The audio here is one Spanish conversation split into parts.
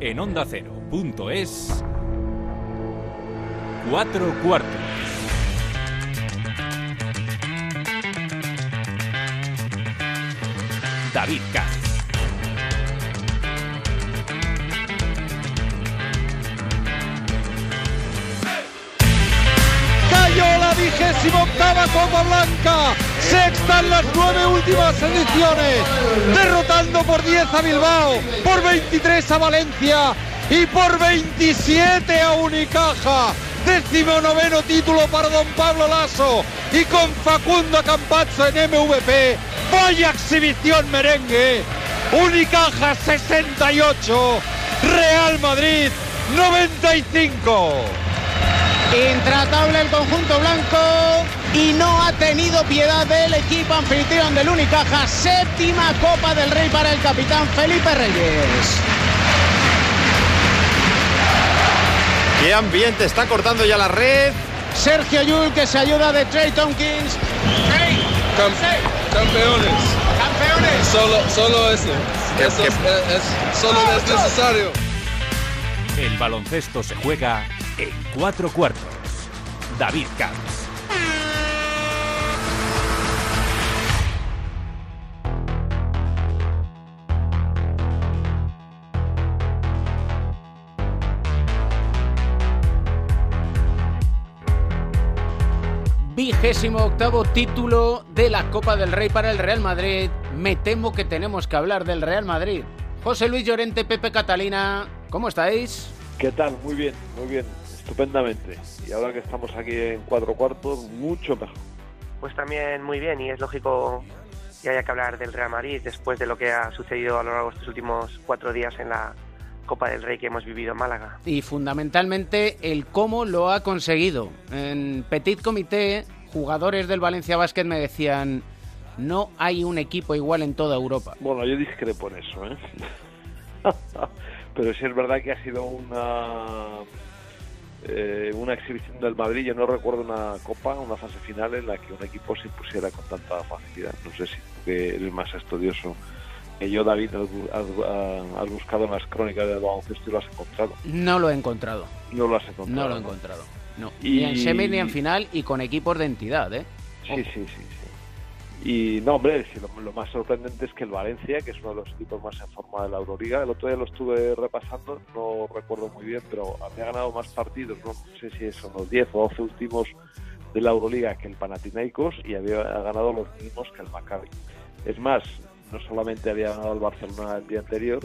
en onda es cuatro cuartos. David. Cayó la vigésima octava Copa Blanca, sexta en las nueve últimas ediciones, por 10 a Bilbao, por 23 a Valencia y por 27 a Unicaja. Décimo noveno título para don Pablo Lasso y con Facundo Campazzo en MVP. Vaya exhibición merengue. Unicaja 68, Real Madrid 95. Intratable el conjunto blanco y no ha tenido piedad del equipo anfitrión del Unicaja. Séptima Copa del Rey para el capitán Felipe Reyes. Qué ambiente, está cortando ya la red. Sergio Yul que se ayuda de Trey Tompkins. campeones. Campeones. Solo, solo eso. Eso es, es- solo es necesario. El baloncesto se juega en cuatro cuartos. David Katz. Vigésimo octavo título de la Copa del Rey para el Real Madrid. Me temo que tenemos que hablar del Real Madrid. José Luis Llorente, Pepe Catalina, ¿cómo estáis? ¿Qué tal? Muy bien, muy bien, estupendamente. Y ahora que estamos aquí en cuatro cuartos, mucho mejor. Pues también muy bien y es lógico que haya que hablar del Real Madrid después de lo que ha sucedido a lo largo de estos últimos cuatro días en la Copa del Rey que hemos vivido en Málaga. Y fundamentalmente el cómo lo ha conseguido. En Petit Comité, jugadores del Valencia Basket me decían, no hay un equipo igual en toda Europa. Bueno, yo discrepo en eso, ¿eh? Pero sí es verdad que ha sido una eh, una exhibición del Madrid. Yo no recuerdo una copa, una fase final en la que un equipo se impusiera con tanta facilidad. No sé si tú que eres más estudioso que yo, David, has, has- has buscado en las crónicas del baloncesto y lo has encontrado. No lo he encontrado. No lo has encontrado. No lo he encontrado. No. Y- Ni en semi ni en final y con equipos de entidad, ¿eh? Sí, sí, sí, sí. Y no, hombre, lo, lo más sorprendente es que el Valencia, que es uno de los equipos más en forma de la Euroliga, el otro día lo estuve repasando, no recuerdo muy bien, pero había ganado más partidos, no sé si son los 10 o 12 últimos de la Euroliga que el Panathinaikos y había ganado los mismos que el Maccabi. Es más, no solamente había ganado el Barcelona el día anterior,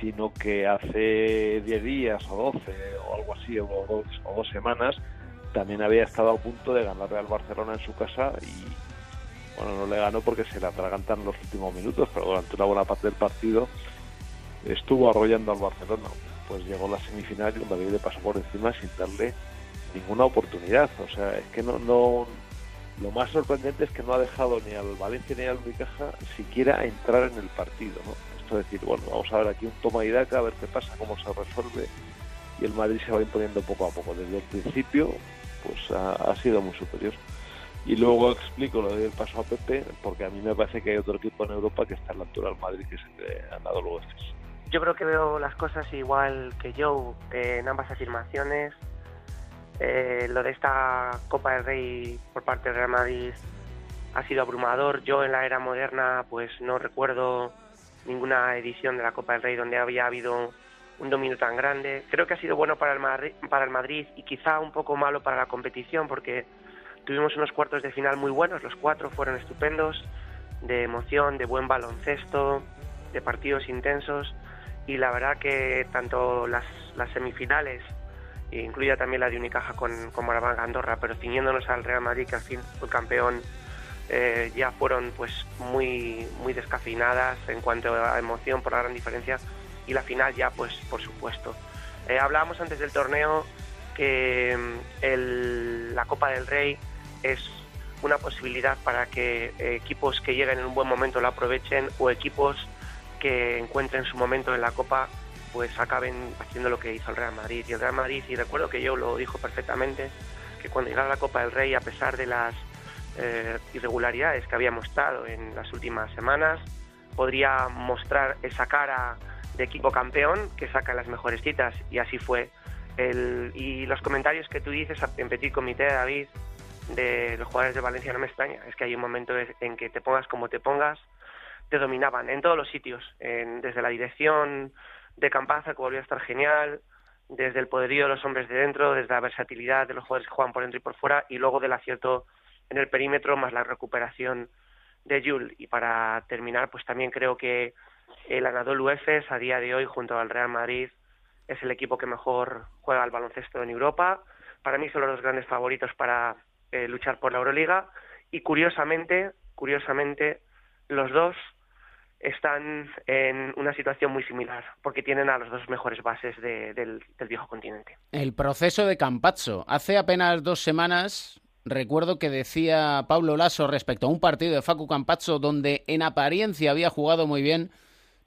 sino que hace 10 días o 12 o algo así, o dos, o dos semanas, también había estado a punto de ganarle al Barcelona en su casa y bueno, no le ganó porque se le atragantan los últimos minutos, pero durante una buena parte del partido estuvo arrollando al Barcelona. Pues llegó la semifinal y el Madrid le pasó por encima sin darle ninguna oportunidad. O sea, es que no, no lo más sorprendente es que no ha dejado ni al Valencia ni al Unicaja siquiera entrar en el partido, ¿no? Esto es decir, bueno, vamos a ver aquí un toma y daca, a ver qué pasa, cómo se resuelve y el Madrid se va imponiendo poco a poco. Desde el principio, pues ha, ha sido muy superior. Y luego explico lo del paso a Pepe, porque a mí me parece que hay otro equipo en Europa que está en la altura del Madrid, que es el que ha dado luego. Yo creo que veo las cosas igual que Joe eh, en ambas afirmaciones. Eh, lo de esta Copa del Rey por parte del Real Madrid ha sido abrumador. Yo en la era moderna pues no recuerdo ninguna edición de la Copa del Rey donde había habido un dominio tan grande. Creo que ha sido bueno para el Madrid, para el Madrid y quizá un poco malo para la competición porque tuvimos unos cuartos de final muy buenos, los cuatro fueron estupendos, de emoción, de buen baloncesto, de partidos intensos y la verdad que tanto las, las semifinales, incluida también la de Unicaja con, con Moraván Andorra, pero ciñéndonos al Real Madrid que al fin fue campeón, eh, ya fueron pues muy, muy descafeinadas en cuanto a emoción por la gran diferencia y la final ya pues por supuesto. Eh, hablábamos antes del torneo que mm, el- la Copa del Rey es una posibilidad para que equipos que lleguen en un buen momento lo aprovechen o equipos que encuentren su momento en la Copa pues acaben haciendo lo que hizo el Real Madrid. Y el Real Madrid, y recuerdo que yo lo dijo perfectamente, que cuando llegara la Copa del Rey, a pesar de las eh, irregularidades que había mostrado en las últimas semanas, podría mostrar esa cara de equipo campeón que saca las mejores citas y así fue. El, y los comentarios que tú dices en Petit Comité, David, de los jugadores de Valencia no me extraña. Es que hay un momento en que te pongas como te pongas, te dominaban en todos los sitios, desde la dirección de Campaza, que volvió a estar genial, desde el poderío de los hombres de dentro, desde la versatilidad de los jugadores que juegan por dentro y por fuera, y luego del acierto en el perímetro, más la recuperación de Jules. Y para terminar, pues también creo que el Anadolu Efes, a día de hoy, junto al Real Madrid, es el equipo que mejor juega al baloncesto en Europa. Para mí son los dos grandes favoritos para eh, luchar por la Euroliga. Y curiosamente, curiosamente, los dos están en una situación muy similar, porque tienen a los dos mejores bases del, viejo continente. El proceso de Campazzo. Hace apenas dos semanas recuerdo que decía Pablo Lasso respecto a un partido de Facu Campazzo donde en apariencia había jugado muy bien,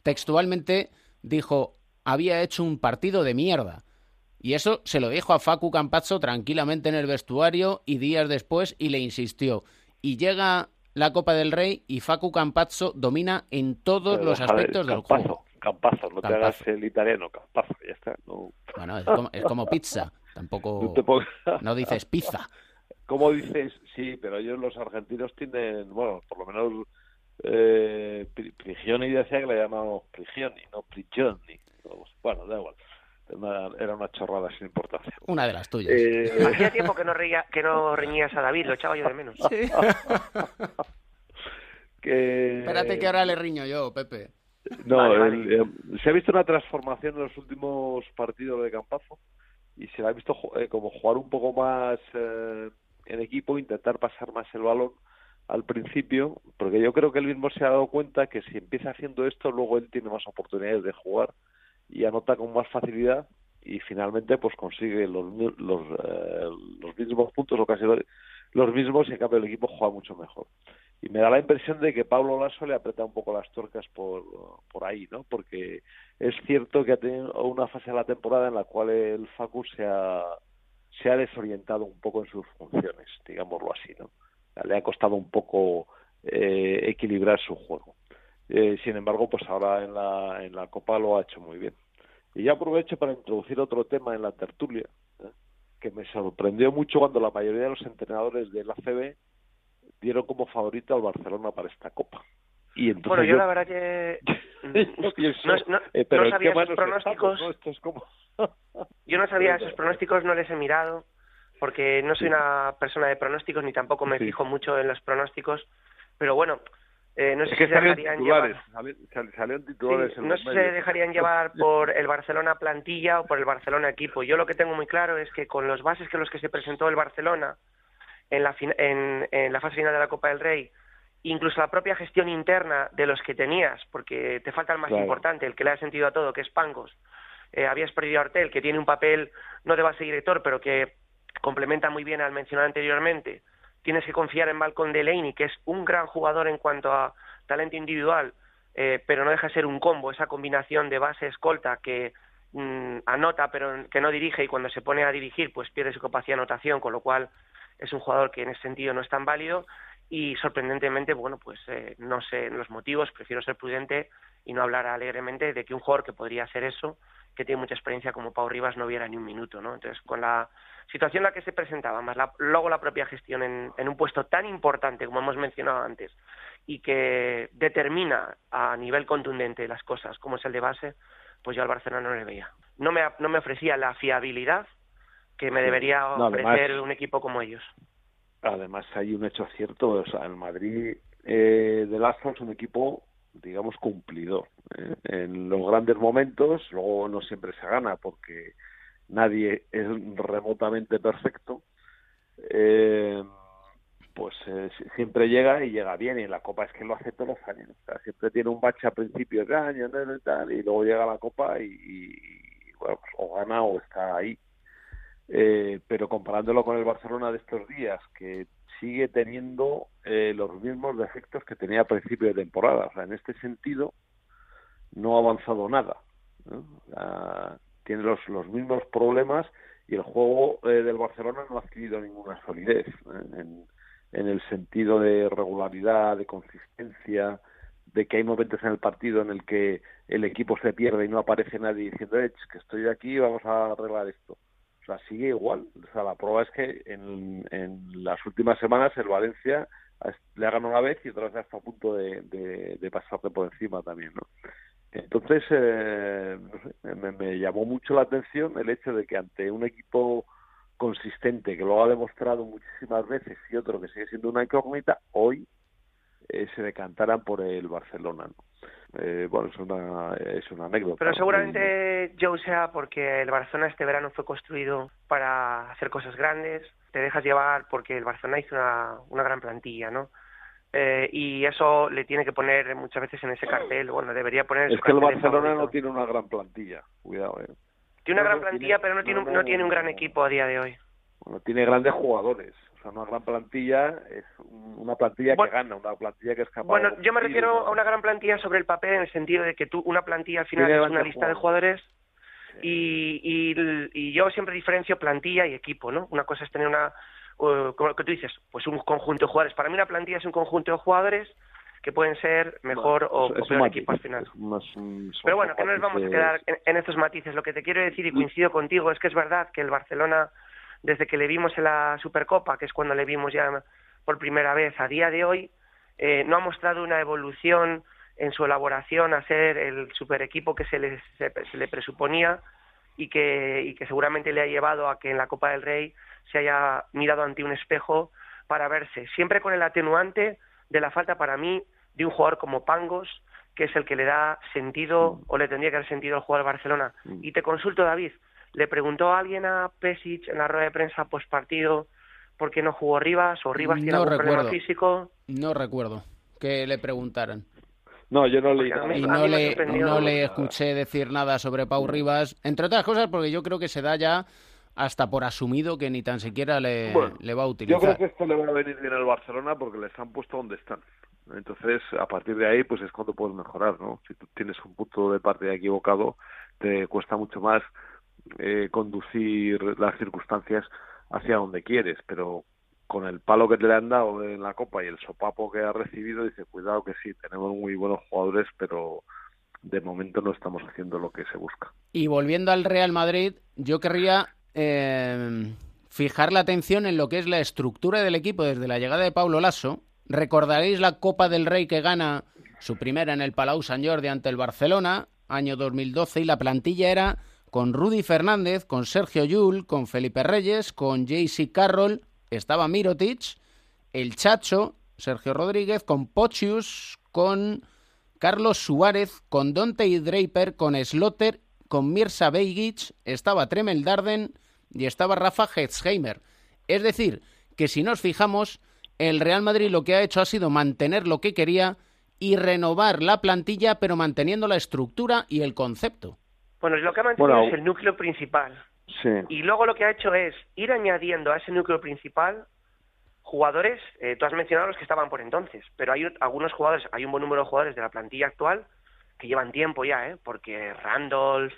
textualmente dijo, había hecho un partido de mierda. Y eso se lo dijo a Facu Campazzo tranquilamente en el vestuario y días después y le insistió. Y llega la Copa del Rey y Facu Campazzo domina en todos los aspectos del juego. Campazzo, no te hagas el italiano, Campazzo, ya está. Bueno, es como, pizza, tampoco no, dices pizza. Como dices, sí, pero ellos los argentinos tienen, bueno, por lo menos eh, Prigioni decía que le llamamos Prigioni, no Prigioni. Bueno, da igual era una chorrada sin importancia. Una de las tuyas. Eh, Hacía tiempo que no, reía, que no reñías a David, lo echaba yo de menos. Espérate que ahora le riño yo, Pepe. No, eh, se ha visto una transformación en los últimos partidos de Campazo y se le ha visto eh, como jugar un poco más en equipo, intentar pasar más el balón al principio, porque yo creo que él mismo se ha dado cuenta que si empieza haciendo esto, luego él tiene más oportunidades de jugar y anota con más facilidad y finalmente pues consigue los, los, eh, los mismos puntos o casi los mismos y en cambio el equipo juega mucho mejor. Y me da la impresión de que Pablo Lasso le aprieta un poco las tuercas por, por ahí, ¿no? Porque es cierto que ha tenido una fase de la temporada en la cual el Facus se ha, se ha desorientado un poco en sus funciones, digámoslo así, ¿no? Le ha costado un poco eh, equilibrar su juego. Eh, sin embargo, pues ahora en la, en la Copa lo ha hecho muy bien. Y ya aprovecho para introducir otro tema en la tertulia, ¿eh? que me sorprendió mucho cuando la mayoría de los entrenadores de la CB dieron como favorito al Barcelona para esta Copa. Y entonces bueno, yo, la verdad que no, eh, sabía esos pronósticos. yo no sabía esos pronósticos, no les he mirado, porque no soy una persona de pronósticos ni tampoco me fijo mucho en los pronósticos. Pero bueno, eh, no sé si se dejarían llevar. no se dejarían llevar por el Barcelona plantilla o por el Barcelona equipo. Yo lo que tengo muy claro es que con los bases que los que se presentó el Barcelona en la, en, la fase final de la Copa del Rey, incluso la propia gestión interna de los que tenías, porque te falta el más importante, el que le ha sentido a todo, que es Pangos. Eh, habías perdido a Artel, que tiene un papel no de base director, pero que complementa muy bien al mencionado anteriormente. Tienes que confiar en Malcolm Delaney, que es un gran jugador en cuanto a talento individual, eh, pero no deja de ser un combo, esa combinación de base escolta que mm, anota pero que no dirige y cuando se pone a dirigir pues pierde su capacidad de anotación, con lo cual es un jugador que en ese sentido no es tan válido y sorprendentemente, bueno, pues eh, no sé los motivos, prefiero ser prudente y no hablar alegremente de que un jugador que podría ser eso, que tiene mucha experiencia como Pau Rivas, no hubiera ni un minuto, ¿no? Entonces, con la situación en la que se presentaba, más luego la propia gestión en, un puesto tan importante como hemos mencionado antes y que determina a nivel contundente las cosas como es el de base, pues yo al Barcelona no le veía. No me, no me ofrecía la fiabilidad que me debería ofrecer un equipo como ellos. Además hay un hecho cierto, o sea, el Madrid eh, de Lazo es un equipo digamos cumplidor ¿eh? en los grandes momentos luego no siempre se gana porque nadie es remotamente perfecto, eh, pues eh, siempre llega y llega bien. Y la Copa es que lo hace todos los años. siempre tiene un bache a principios de año y, y luego llega la Copa y, bueno, pues, o gana o está ahí. Eh, pero comparándolo con el Barcelona de estos días, que sigue teniendo los mismos defectos que tenía a principio de temporada. O sea, en este sentido, no ha avanzado nada. tiene los, los mismos problemas y el juego eh, del Barcelona no ha adquirido ninguna solidez ¿eh? en, el sentido de regularidad, de consistencia, de que hay momentos en el partido en el que el equipo se pierde y no aparece nadie diciendo, eh, que estoy aquí, vamos a arreglar esto. O sea, sigue igual. O sea, la prueba es que en, las últimas semanas el Valencia le ha ganado una vez y otra vez está a punto de, de, pasarle por encima también, ¿no? Entonces, eh, me, me, llamó mucho la atención el hecho de que ante un equipo consistente que lo ha demostrado muchísimas veces y otro que sigue siendo una incógnita, hoy eh, se decantaran por el Barcelona. ¿no? Eh, bueno, es una, es una anécdota. Pero seguramente, Joe, sea porque el Barcelona este verano fue construido para hacer cosas grandes, te dejas llevar porque el Barcelona hizo una, una gran plantilla, ¿no? Eh, y eso le tiene que poner muchas veces en ese cartel. Bueno, debería poner. es que el Barcelona no tiene una gran plantilla, cuidado. Eh. Tiene una gran plantilla, pero no tiene, un, no tiene un gran equipo a día de hoy. Bueno, tiene grandes jugadores. O sea, una gran plantilla es una plantilla bueno, que gana, una plantilla que es capaz. Bueno, yo me refiero a una gran plantilla sobre el papel en el sentido de que tú, una plantilla al final es una lista de jugadores. Y, y, y yo siempre diferencio plantilla y equipo, ¿no? Una cosa es tener una uh, como que tú dices, pues un conjunto de jugadores. Para mí una plantilla es un conjunto de jugadores que pueden ser mejor bueno, o, o peor equipo al final. Pero bueno, que no nos vamos a quedar en, en, estos matices. Lo que te quiero decir, y coincido contigo, es que es verdad que el Barcelona, desde que le vimos en la Supercopa, que es cuando le vimos ya por primera vez, a día de hoy, eh, no ha mostrado una evolución en su elaboración a ser el super equipo que se le, se, se le presuponía y que, y que seguramente le ha llevado a que en la Copa del Rey se haya mirado ante un espejo para verse, siempre con el atenuante de la falta para mí de un jugador como Pangos, que es el que le da sentido o le tendría que dar sentido al jugador Barcelona. Y te consulto, David, ¿le preguntó a alguien a Pesic en la rueda de prensa post partido por qué no jugó Rivas o Rivas tiene algún recuerdo. problema físico? No recuerdo que le preguntaran. No, yo no leí nada. Y no le, no escuché decir nada sobre Pau Rivas, entre otras cosas porque yo creo que se da ya hasta por asumido que ni tan siquiera le, Bueno, le va a Yo utilizar. creo que esto le va a venir bien al Barcelona porque les han puesto donde están. Entonces, a partir de ahí, pues es cuando puedes mejorar, ¿no? Si tú tienes un punto de partida equivocado, te cuesta mucho más eh, conducir las circunstancias hacia donde quieres, pero con el palo que te le han dado en la Copa y el sopapo que ha recibido, dice, cuidado que sí, tenemos muy buenos jugadores, pero de momento no estamos haciendo lo que se busca. Y volviendo al Real Madrid, yo querría eh, fijar la atención en lo que es la estructura del equipo desde la llegada de Paulo Lasso. Recordaréis la Copa del Rey que gana su primera en el Palau Sant Jordi ante el Barcelona, año 2012, y la plantilla era con Rudy Fernández, con Sergio Yul, con Felipe Reyes, con JC Carroll, estaba Mirotic, el Chacho, Sergio Rodríguez, con Pochius, con Carlos Suárez, con Dante y Draper, con Slotter, con Mirza Begic, estaba Tremel Darden y estaba Rafa Hetzheimer. Es decir, que si nos fijamos, el Real Madrid lo que ha hecho ha sido mantener lo que quería y renovar la plantilla, pero manteniendo la estructura y el concepto. Bueno, lo que ha mantenido Bueno, es el núcleo principal. Sí. Y luego lo que ha hecho es ir añadiendo a ese núcleo principal jugadores, eh, tú has mencionado los que estaban por entonces, pero hay algunos jugadores, hay un buen número de jugadores de la plantilla actual que llevan tiempo ya, ¿eh? porque Randolph,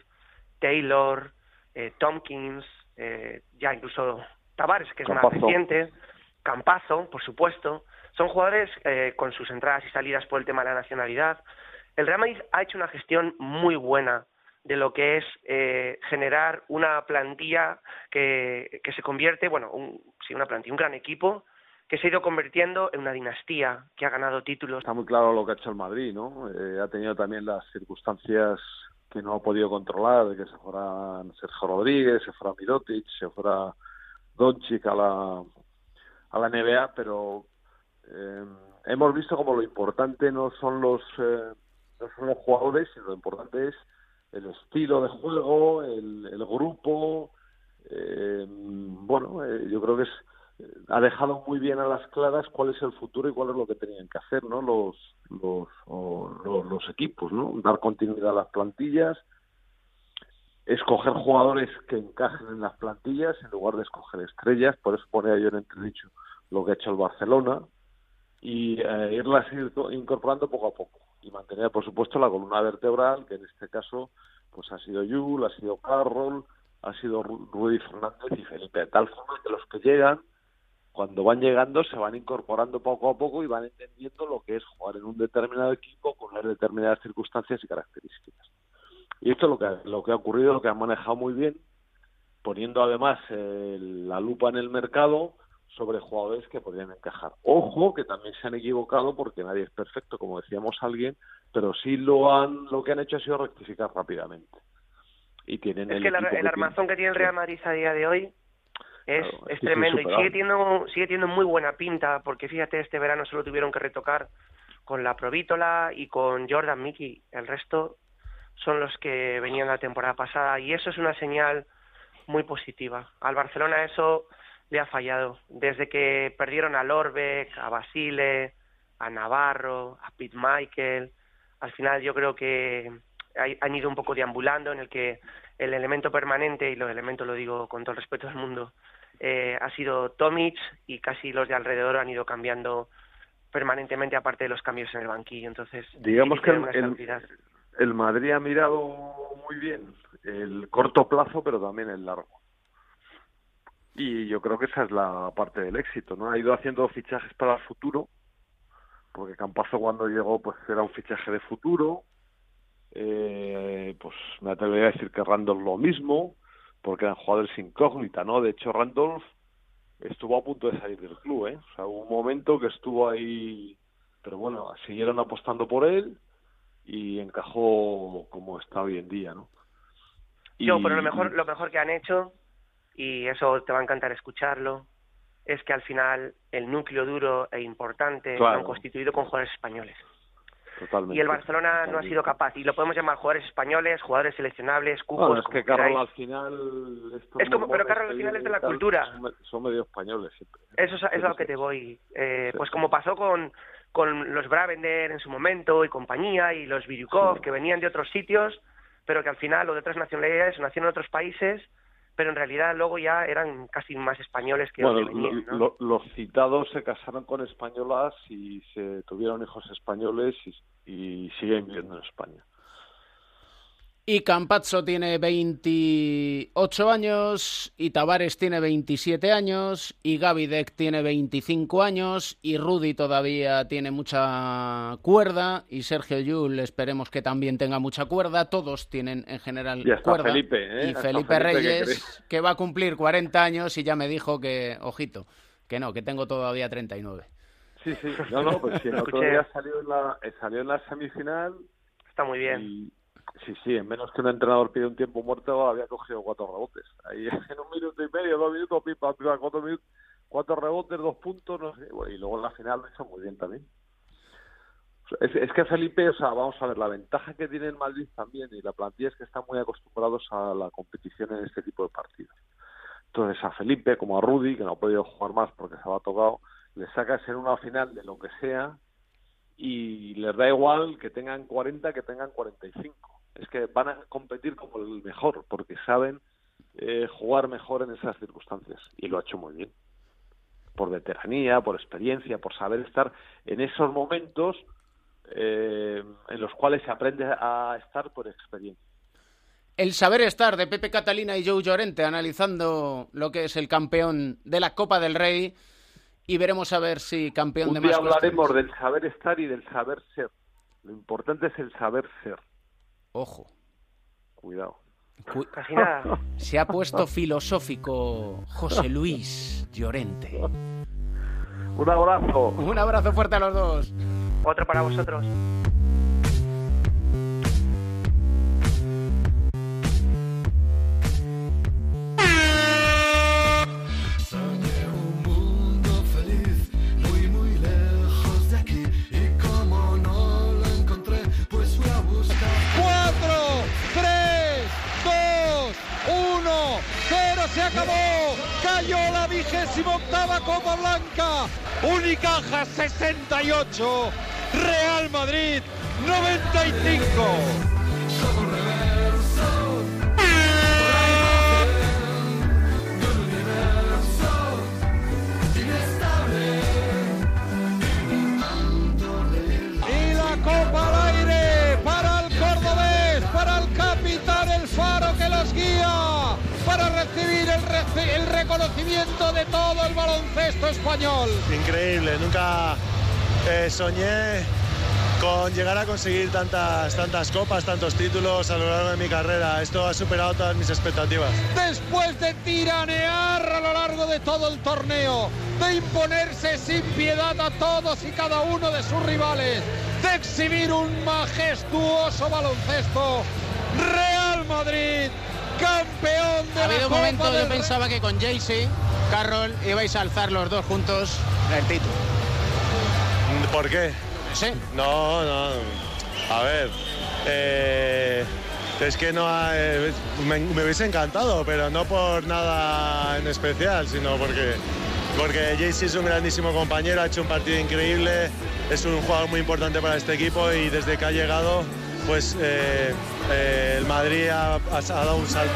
Taylor, eh, Tompkins, eh, ya incluso Tavares, que es más reciente, Campazo, por supuesto, son jugadores eh, con sus entradas y salidas por el tema de la nacionalidad. El Real Madrid ha hecho una gestión muy buena de lo que es eh, generar una plantilla que, que se convierte, bueno, un, sí, una plantilla, un gran equipo que se ha ido convirtiendo en una dinastía que ha ganado títulos. Está muy claro lo que ha hecho el Madrid, ¿no? Eh, ha tenido también las circunstancias que no ha podido controlar, de que se fuera Sergio Rodríguez, se fuera Mirotic, se fuera Doncic a la, a la NBA, pero eh, hemos visto como lo importante no son los eh, no son los jugadores, sino lo importante es el estilo de juego, el, el grupo. eh, bueno, eh, yo creo que es ha dejado muy bien a las claras cuál es el futuro y cuál es lo que tenían que hacer no los los, los, los equipos no dar continuidad a las plantillas escoger jugadores que encajen en las plantillas en lugar de escoger estrellas por eso ponía yo en entredicho lo que ha hecho el Barcelona y eh, irlas ir incorporando poco a poco y mantener por supuesto la columna vertebral que en este caso pues ha sido Yul, ha sido Carroll ha sido Ru- Rudy Fernández y Felipe de tal forma que los que llegan cuando van llegando se van incorporando poco a poco y van entendiendo lo que es jugar en un determinado equipo con unas determinadas circunstancias y características. Y esto es lo que, lo que ha ocurrido, lo que han manejado muy bien, poniendo además eh, la lupa en el mercado sobre jugadores que podrían encajar. Ojo que también se han equivocado porque nadie es perfecto, como decíamos alguien, pero sí lo han lo que han hecho ha sido rectificar rápidamente. Y tienen es el, que el, el armazón que tiene el Real Madrid a día de hoy es, Claro, es tremendo y sigue teniendo, sigue teniendo muy buena pinta porque fíjate, este verano solo tuvieron que retocar con la Provítola y con Jordan Mickey. El resto son los que venían la temporada pasada y eso es una señal muy positiva. Al Barcelona eso le ha fallado. Desde que perdieron a Lorbeck, a Basile, a Navarro, a Pete Michael, al final yo creo que hay- han ido un poco deambulando en el que el elemento permanente, y los elementos lo digo con todo el respeto del mundo, eh, ha sido Tomic y casi los de alrededor han ido cambiando permanentemente aparte de los cambios en el banquillo. Entonces, Digamos que el Madrid ha mirado muy bien el corto plazo, pero también el largo. Y yo creo que esa es la parte del éxito, ¿no? Ha ido haciendo fichajes para el futuro, porque Campazo cuando llegó pues era un fichaje de futuro. Eh, pues me atrevería a decir que Randolph lo mismo, porque eran jugadores incógnita, ¿no? De hecho, Randolph estuvo a punto de salir del club, ¿eh? O sea, hubo un momento que estuvo ahí, pero bueno, siguieron apostando por él y encajó como está hoy en día, ¿no? Yo, Y- pero lo mejor, lo mejor que han hecho, y eso te va a encantar escucharlo, es que al final el núcleo duro e importante lo Claro. han constituido con jugadores españoles. Totalmente. Y el Barcelona no ha Totalmente. sido capaz, y lo podemos llamar jugadores españoles, jugadores seleccionables, cupos, Bueno, es que queráis. al final... Es como- pero Carroll al final es de la cultura. Son, me- son medio españoles siempre. Eso es, es a lo que te voy. Eh, Sí, pues como pasó con, con los Bravender en su momento y compañía y los Viryukov Sí. que venían de otros sitios, pero que al final o de otras nacionalidades o nacieron en otros países, pero en realidad luego ya eran casi más españoles que Bueno, donde venían, ¿no? lo- los citados se casaron con españolas y se tuvieron hijos españoles y, y siguen viviendo en España. Y Campazzo tiene 28 años, y Tavares tiene 27 años, y Gavidec tiene 25 años, y Rudy todavía tiene mucha cuerda, y Sergio Yul esperemos que también tenga mucha cuerda. Todos tienen en general Y hasta cuerda. Felipe, ¿eh? Y Hasta Felipe, Reyes, que, va a cumplir 40 años y ya me dijo que, ojito, que no, que tengo todavía 39. Sí, sí. No, no, pues sí, el otro Escuché. día salió en la, salió en la semifinal Está muy bien. Y, sí, sí, en menos que un entrenador pide un tiempo muerto, había cogido cuatro rebotes. Ahí en un minuto y medio, dos minutos, pipa, pipa, cuatro, minutos, cuatro rebotes, dos puntos, no sé. y luego en la final lo hizo muy bien también. Es, es que Felipe, o sea, vamos a ver, la ventaja que tiene el Madrid también y la plantilla es que están muy acostumbrados a la competición en este tipo de partidos. Entonces a Felipe, como a Rudy, que no ha podido jugar más porque se ha tocado, le sacas en una final de lo que sea y les da igual que tengan 40 que tengan 45. Es que van a competir como el mejor porque saben eh, jugar mejor en esas circunstancias y lo ha hecho muy bien. Por veteranía, por experiencia, por saber estar en esos momentos eh, en los cuales se aprende a estar por experiencia. El saber estar de Pepe Catalina y Joe Llorente analizando lo que es el campeón de la Copa del Rey y veremos a ver si campeón Un de día más hablaremos cuestiones. del saber estar y del saber ser. Lo importante es el saber ser. Ojo, Cuidado. cu- Casi nada. se ha puesto filosófico José Luis Llorente. Un abrazo. Un abrazo fuerte a los dos. Otro para vosotros. Octava Copa Blanca. Unicaja 68, Real Madrid 95. El, reconocimiento de todo el baloncesto español. Increíble, nunca eh, soñé con llegar a conseguir tantas, tantas copas, tantos títulos a lo largo de mi carrera. Esto ha superado todas mis expectativas. Después de tiranear a lo largo de todo el torneo, de imponerse sin piedad a todos y cada uno de sus rivales, de exhibir un majestuoso baloncesto, Real Madrid, campeón de ha la habido un Copa momento del yo pensaba que con Jaycee, Carroll, ibais a alzar los dos juntos el título. ¿Por qué? Sí. No, no. A ver. eh, es que no ha- eh, me, me hubiese encantado, pero no por nada en especial, sino porque, porque Jaycee es un grandísimo compañero, ha hecho un partido increíble, es un jugador muy importante para este equipo y desde que ha llegado, pues eh, eh, el Madrid ha, ha- ha dado un salto.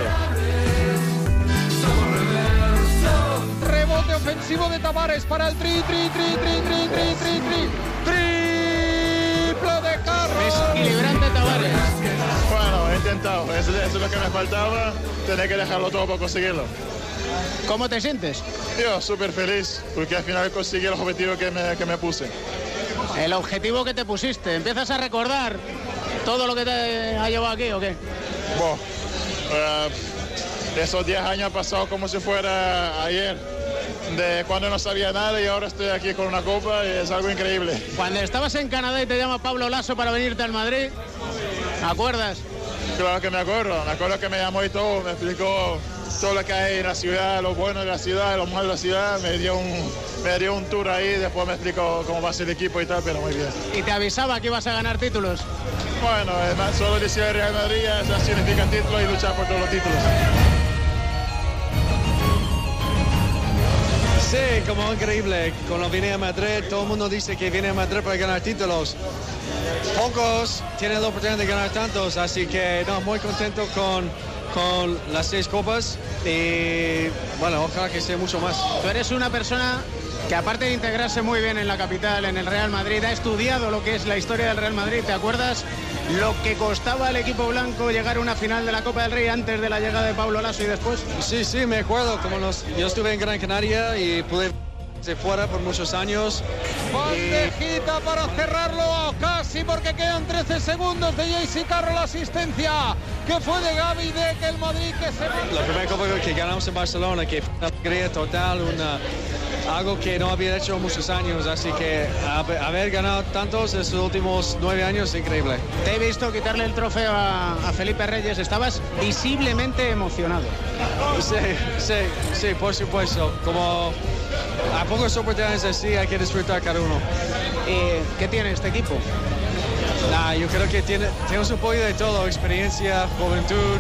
Rebote ofensivo de Tavares para el tri, tri, tri, tri, tri, tri, tri, tri. Triple de Carlos. Equilibrante Tavares. Bueno, he intentado. Eso, eso es lo que me faltaba. Tener que dejarlo todo para conseguirlo. ¿Cómo te sientes? Yo súper feliz porque al final conseguí el objetivo que me, que me puse. El objetivo que te pusiste. ¿Empiezas a recordar todo lo que te ha llevado aquí o qué? Bueno, eh, esos 10 años han pasado como si fuera ayer. De cuando no sabía nada y ahora estoy aquí con una copa y es algo increíble. Cuando estabas en Canadá y te llama Pablo Lasso para venirte al Madrid, ¿te acuerdas? Claro que me acuerdo, me acuerdo que me llamó y todo, me explicó todo lo que hay en la ciudad, lo bueno de la ciudad, lo malo de la ciudad, me dio un, me dio un tour ahí, después me explicó cómo va a ser el equipo y tal, pero muy bien. Y te avisaba que ibas a ganar títulos. Bueno, además solo decir el Real Madrid eso significa título y luchar por todos los títulos. Sí, como increíble. Cuando viene a Madrid, todo el mundo dice que viene a Madrid para ganar títulos. Pocos tienen la oportunidad de ganar tantos, así que no, muy contento con, con las seis copas y bueno, ojalá que sea mucho más. Tú eres una persona que aparte de integrarse muy bien en la capital, en el Real Madrid, ha estudiado lo que es la historia del Real Madrid. ¿Te acuerdas lo que costaba al equipo blanco llegar a una final de la Copa del Rey antes de la llegada de Pablo Lasso y después? Sí, sí, me acuerdo. Como nos, yo estuve en Gran Canaria y pude de fuera por muchos años. Bandejita para cerrarlo casi porque quedan 13 segundos de JC Carroll la asistencia que fue de Gaby de que el Madrid que se La primera copa que ganamos en Barcelona, que fue una alegría total, una, algo que no había hecho muchos años, así que haber, ganado tantos en estos últimos nueve años es increíble. Te he visto quitarle el trofeo a, a Felipe Reyes, estabas visiblemente emocionado. Sí, sí, sí, por supuesto. Como a pocas oportunidades así hay que disfrutar cada uno. ¿Y qué tiene este equipo? Nah, yo creo que tiene, tenemos un poco de todo, experiencia, juventud,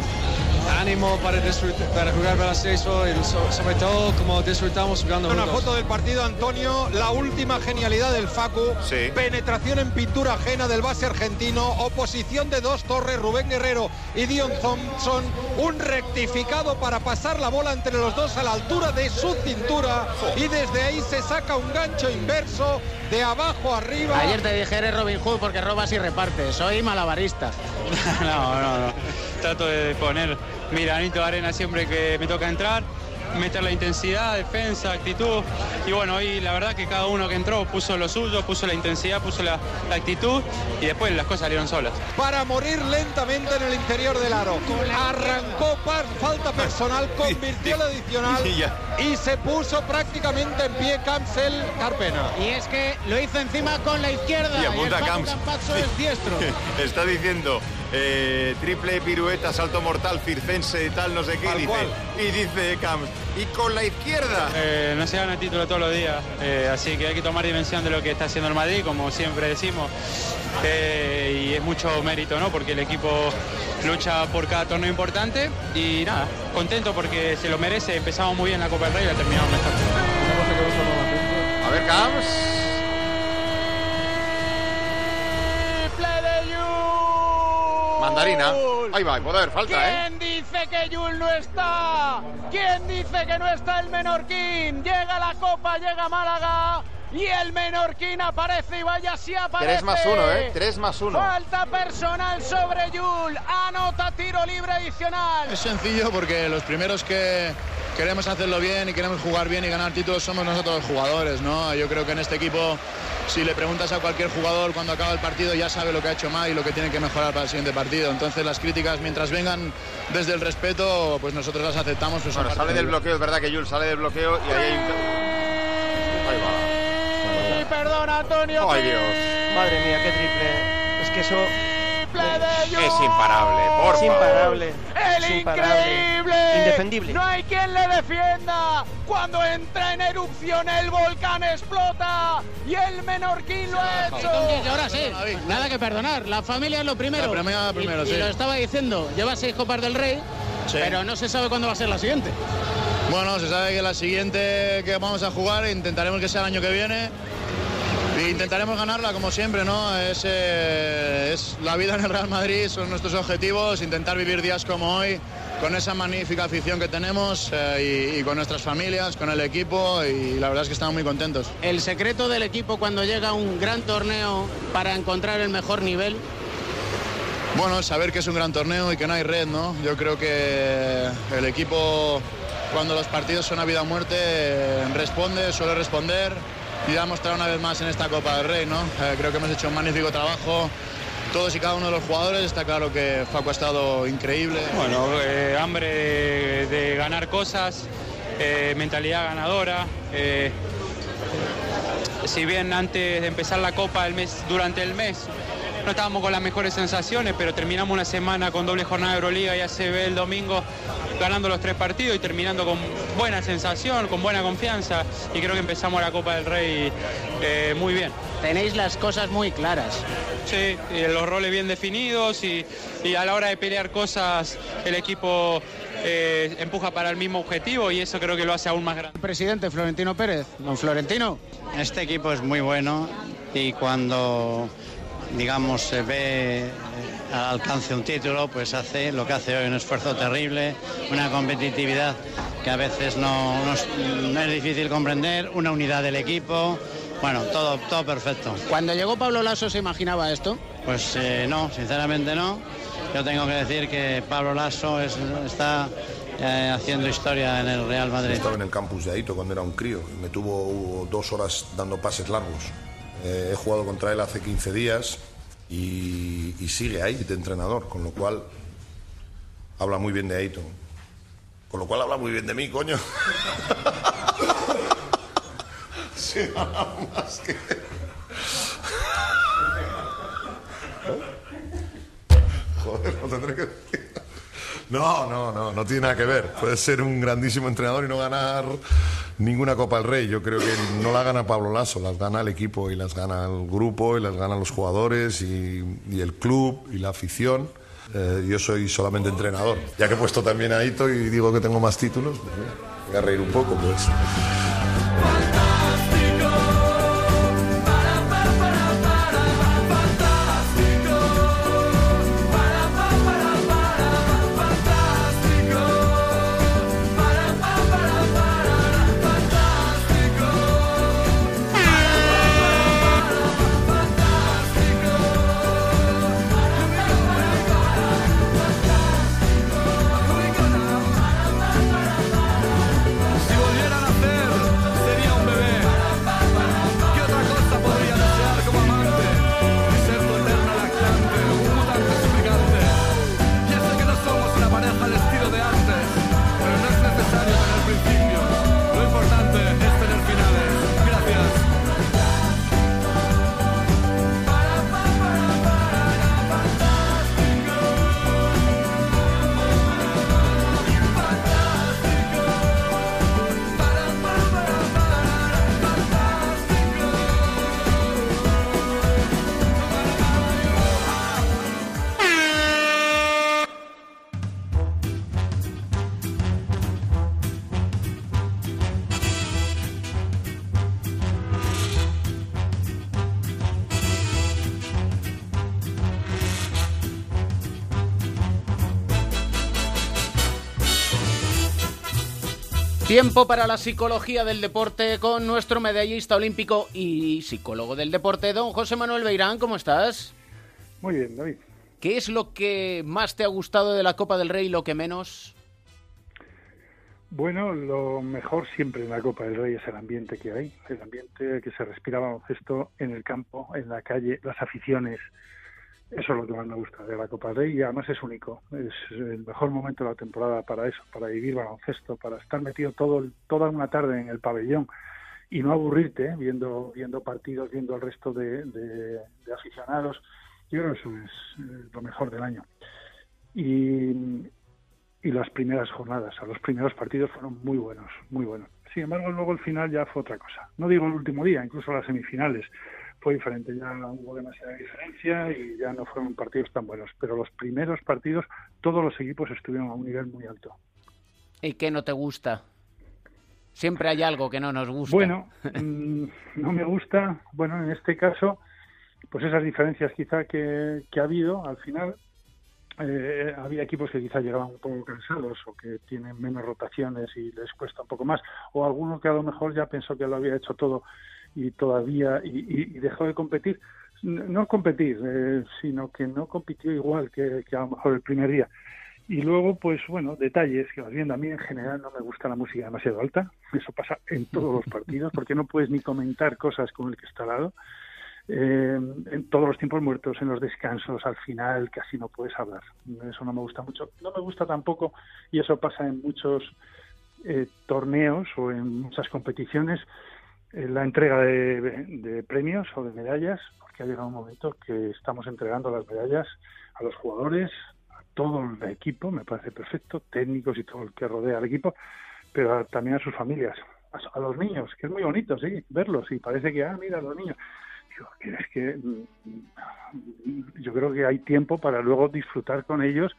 ánimo para, disfrutar, para jugar baloncesto y so- sobre todo como disfrutamos jugando Una juntos. foto del partido, Antonio, la última genialidad del Facu, Sí. penetración en pintura ajena del base argentino, oposición de dos torres, Rubén Guerrero y Dion Thompson, un rectificado para pasar la bola entre los dos a la altura de su cintura y desde ahí se saca un gancho inverso de abajo arriba. Ayer te dije eres Robin Hood porque robas y repartes, soy malabarista. No, no, no. Trato de poner mi granito de arena siempre que me toca entrar, meter la intensidad, defensa, actitud. Y bueno, hoy la verdad que cada uno que entró puso lo suyo, puso la intensidad, puso la, la actitud y después las cosas salieron solas. para morir lentamente en el interior del aro. Arrancó par, falta personal, convirtió el adicional Y y se puso prácticamente en pie Cancel Carpena. Y es que lo hizo encima con la izquierda. Y apunta el Facu Camps. Campazzo es diestro. Está diciendo eh, triple pirueta, salto mortal, circense y tal, no sé qué. Dice, y dice Camps, y con la izquierda. Eh, no se gana título todos los días, eh, así que hay que tomar dimensión de lo que está haciendo el Madrid, como siempre decimos. Eh, y es mucho mérito, ¿no? Porque el equipo lucha por cada torneo importante y nada, contento porque se lo merece. Empezamos muy bien la Copa del Rey y la terminamos mejor. A ver, Camps. Mandarina. Ahí va, puede haber falta, ¿eh? ¿Quién dice que Yul no está? ¿Quién dice que no está el Menorquín? Llega la Copa, llega Málaga. y el Menorquín aparece y vaya si aparece. 3 más 1, ¿eh? 3 más 1. Falta personal sobre Yul. Anota tiro libre adicional. Es sencillo porque los primeros que queremos hacerlo bien y queremos jugar bien y ganar títulos somos nosotros los jugadores, ¿no? Yo creo que en este equipo, si le preguntas a cualquier jugador cuando acaba el partido, ya sabe lo que ha hecho mal y lo que tiene que mejorar para el siguiente partido. Entonces las críticas, mientras vengan desde el respeto, pues nosotros las aceptamos. Pues bueno, sale del bloqueo, es verdad que Jules sale del bloqueo y ahí hay Ahí va. Perdón, Antonio. Ay, Dios. Madre mía, qué triple. Es que eso es imparable, por es imparable. El es imparable. increíble. Indefendible. No hay quien le defienda. Cuando entra en erupción el volcán explota y el menorquín lo ha hecho. ahora sí, nada que perdonar. La familia es lo primero. La primera, primero, y, sí. y lo estaba diciendo, lleva seis copas del rey, Sí. pero no se sabe cuándo va a ser la siguiente. Bueno, se sabe que la siguiente que vamos a jugar intentaremos que sea el año que viene. Intentaremos ganarla como siempre, ¿no? Es, eh, es la vida en el Real Madrid, son nuestros objetivos, intentar vivir días como hoy, con esa magnífica afición que tenemos eh, y, y con nuestras familias, con el equipo y la verdad es que estamos muy contentos. El secreto del equipo cuando llega a un gran torneo para encontrar el mejor nivel. Bueno, saber que es un gran torneo y que no hay red, ¿no? Yo creo que el equipo, cuando los partidos son a vida o muerte, responde, suele responder y ha mostrado una vez más en esta Copa del Rey, ¿no? Eh, creo que hemos hecho un magnífico trabajo. Todos y cada uno de los jugadores, está claro que Facu ha estado increíble. Bueno, eh, hambre de, ganar cosas, eh, mentalidad ganadora. si bien antes de empezar la Copa el mes, durante el mes no estábamos con las mejores sensaciones, pero terminamos una semana con doble jornada de Euroliga, ya se ve el domingo ganando los tres partidos y terminando con buena sensación, con buena confianza y creo que empezamos la Copa del Rey eh, muy bien. Tenéis las cosas muy claras. Sí, y los roles bien definidos y, y a la hora de pelear cosas el equipo eh, empuja para el mismo objetivo y eso creo que lo hace aún más grande. Presidente Florentino Pérez. Don Florentino. Este equipo es muy bueno y cuando, digamos, se ve eh, al alcance un título, pues hace lo que hace hoy, un esfuerzo terrible, una competitividad que a veces no, no es, no es difícil comprender, una unidad del equipo, bueno, todo, todo perfecto. Cuando llegó Pablo Lasso, ¿se imaginaba esto? Pues eh, no, sinceramente no. Yo tengo que decir que Pablo Lasso es- está eh, haciendo historia en el Real Madrid. Estaba en el campus de Aito cuando era un crío. Me tuvo dos horas dando pases largos. Eh, he jugado contra él hace 15 días y, sigue ahí de entrenador, con lo cual habla muy bien de Aito. Con lo cual habla muy bien de mí, coño. Sí, más que... Joder, lo tendré que. No, no, no, no tiene nada que ver. Puede ser un grandísimo entrenador y no ganar ninguna Copa del Rey. Yo creo que no la gana Pablo Lasso, las gana el equipo y las gana el grupo y las ganan los jugadores y, el club y la afición. Eh, yo soy solamente entrenador. Ya que he puesto también a Ito y digo que tengo más títulos, pues voy a reír un poco, pues. Tiempo para la psicología del deporte con nuestro medallista olímpico y psicólogo del deporte, don José Manuel Beirán. ¿Cómo estás? Muy bien, David. ¿Qué es lo que más te ha gustado de la Copa del Rey y lo que menos? Bueno, lo mejor siempre en la Copa del Rey es el ambiente que hay, el ambiente que se respira esto en el campo, en la calle, las aficiones, eso es lo que más me gusta de la Copa Rey y además es único. Es el mejor momento de la temporada para eso, para vivir baloncesto, para estar metido todo toda una tarde en el pabellón y no aburrirte ¿eh? viendo viendo partidos, viendo el resto de, aficionados. Yo creo que eso es eh, lo mejor del año. Y, y las primeras jornadas, a los primeros partidos fueron muy buenos, muy buenos. Sin embargo, luego el final ya fue otra cosa. No digo el último día, incluso las semifinales fue diferente, ya hubo demasiada diferencia y ya no fueron partidos tan buenos, pero los primeros partidos todos los equipos estuvieron a un nivel muy alto. ¿Y qué no te gusta? Siempre hay algo que no nos gusta. Bueno, mm, no me gusta, bueno, en este caso, pues esas diferencias quizá que, que ha habido, al final eh, había equipos que quizá llegaban un poco cansados o que tienen menos rotaciones y les cuesta un poco más, o alguno que a lo mejor ya pensó que lo había hecho todo y todavía y, dejó de competir no competir eh, sino que no compitió igual que, a lo mejor el primer día y luego pues bueno detalles que vas viendo a mí en general no me gusta la música demasiado alta eso pasa en todos los partidos porque no puedes ni comentar cosas con el que está al lado eh, en todos los tiempos muertos, en los descansos, al final casi no puedes hablar. Eso no me gusta mucho. No me gusta tampoco, y eso pasa en muchos eh, torneos o en muchas competiciones, la entrega de, premios o de medallas, porque ha llegado un momento que estamos entregando las medallas a los jugadores, a todo el equipo, me parece perfecto, técnicos y todo el que rodea al equipo, pero también a sus familias, a, los niños, que es muy bonito, sí, verlos, y parece que, ah, mira, los niños. es que mm, yo creo que hay tiempo para luego disfrutar con ellos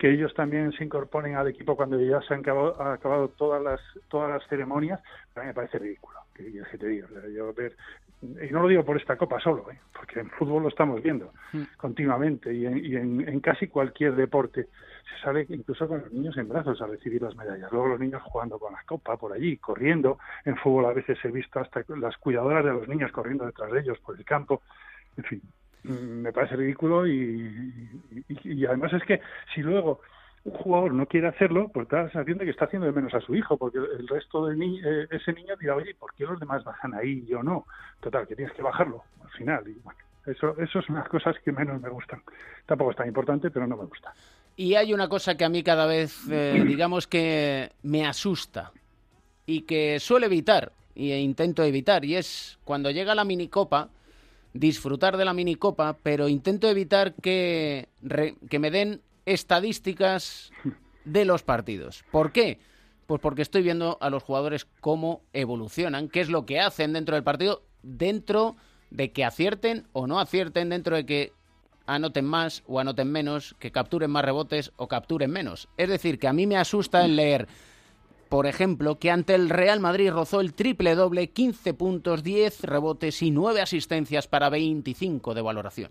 que ellos también se incorporen al equipo cuando ya se han acabado, acabado todas las todas las ceremonias, a mí me parece ridículo. Que, que te digo, yo ver, y no lo digo por esta copa solo, ¿eh? porque en fútbol lo estamos viendo mm. continuamente y, en, y en, casi cualquier deporte se sale incluso con los niños en brazos a recibir las medallas. Luego los niños jugando con la copa por allí, corriendo. En fútbol a veces he visto hasta las cuidadoras de los niños corriendo detrás de ellos por el campo. En fin, me parece ridículo y, y, además es que si luego un jugador no quiere hacerlo, pues da la sensación de que está haciendo de menos a su hijo, porque el resto de eh, ese niño dirá, oye, ¿por qué los demás bajan ahí y yo no? Total, que tienes que bajarlo al final. Y bueno, eso, eso son las cosas que menos me gustan. Tampoco es tan importante, pero no me gusta. Y hay una cosa que a mí cada vez, eh, digamos que me asusta y que suelo evitar e intento evitar, y es cuando llega la minicopa, disfrutar de la minicopa, pero intento evitar que, que me den estadísticas de los partidos. ¿Por qué? Pues porque estoy viendo a los jugadores cómo evolucionan, qué es lo que hacen dentro del partido, dentro de que acierten o no acierten, dentro de que anoten más o anoten menos, que capturen más rebotes o capturen menos. Es decir, que a mí me asusta el leer por ejemplo, que ante el Real Madrid rozó el triple doble, 15 puntos, 10 rebotes y 9 asistencias para 25 de valoración.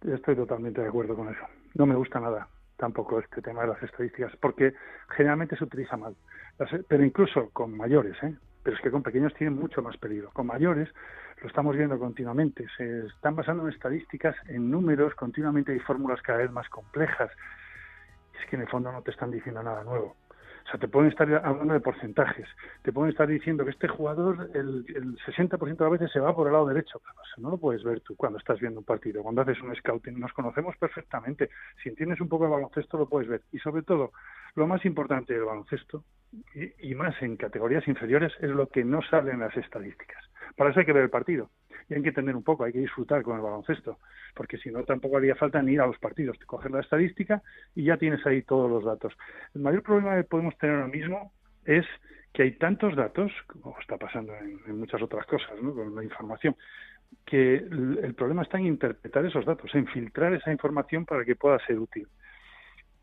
Estoy totalmente de acuerdo con eso. No me gusta nada tampoco este tema de las estadísticas, porque generalmente se utiliza mal. Pero incluso con mayores, ¿eh? pero es que con pequeños tienen mucho más peligro. Con mayores lo estamos viendo continuamente. Se están basando en estadísticas, en números, continuamente hay fórmulas cada vez más complejas. Es que en el fondo no te están diciendo nada nuevo. O sea, te pueden estar hablando de porcentajes, te pueden estar diciendo que este jugador el, el 60% de las veces se va por el lado derecho. no lo puedes ver tú cuando estás viendo un partido, cuando haces un scouting. Nos conocemos perfectamente. Si entiendes un poco de baloncesto, lo puedes ver. Y sobre todo, lo más importante del baloncesto, y, y más en categorías inferiores, es lo que no sale en las estadísticas. Para eso hay que ver el partido y hay que entender un poco, hay que disfrutar con el baloncesto, porque si no tampoco haría falta ni ir a los partidos, coger la estadística y ya tienes ahí todos los datos. El mayor problema que podemos tener ahora mismo es que hay tantos datos, como está pasando en, muchas otras cosas, ¿no? con la información, que el, problema está en interpretar esos datos, en filtrar esa información para que pueda ser útil.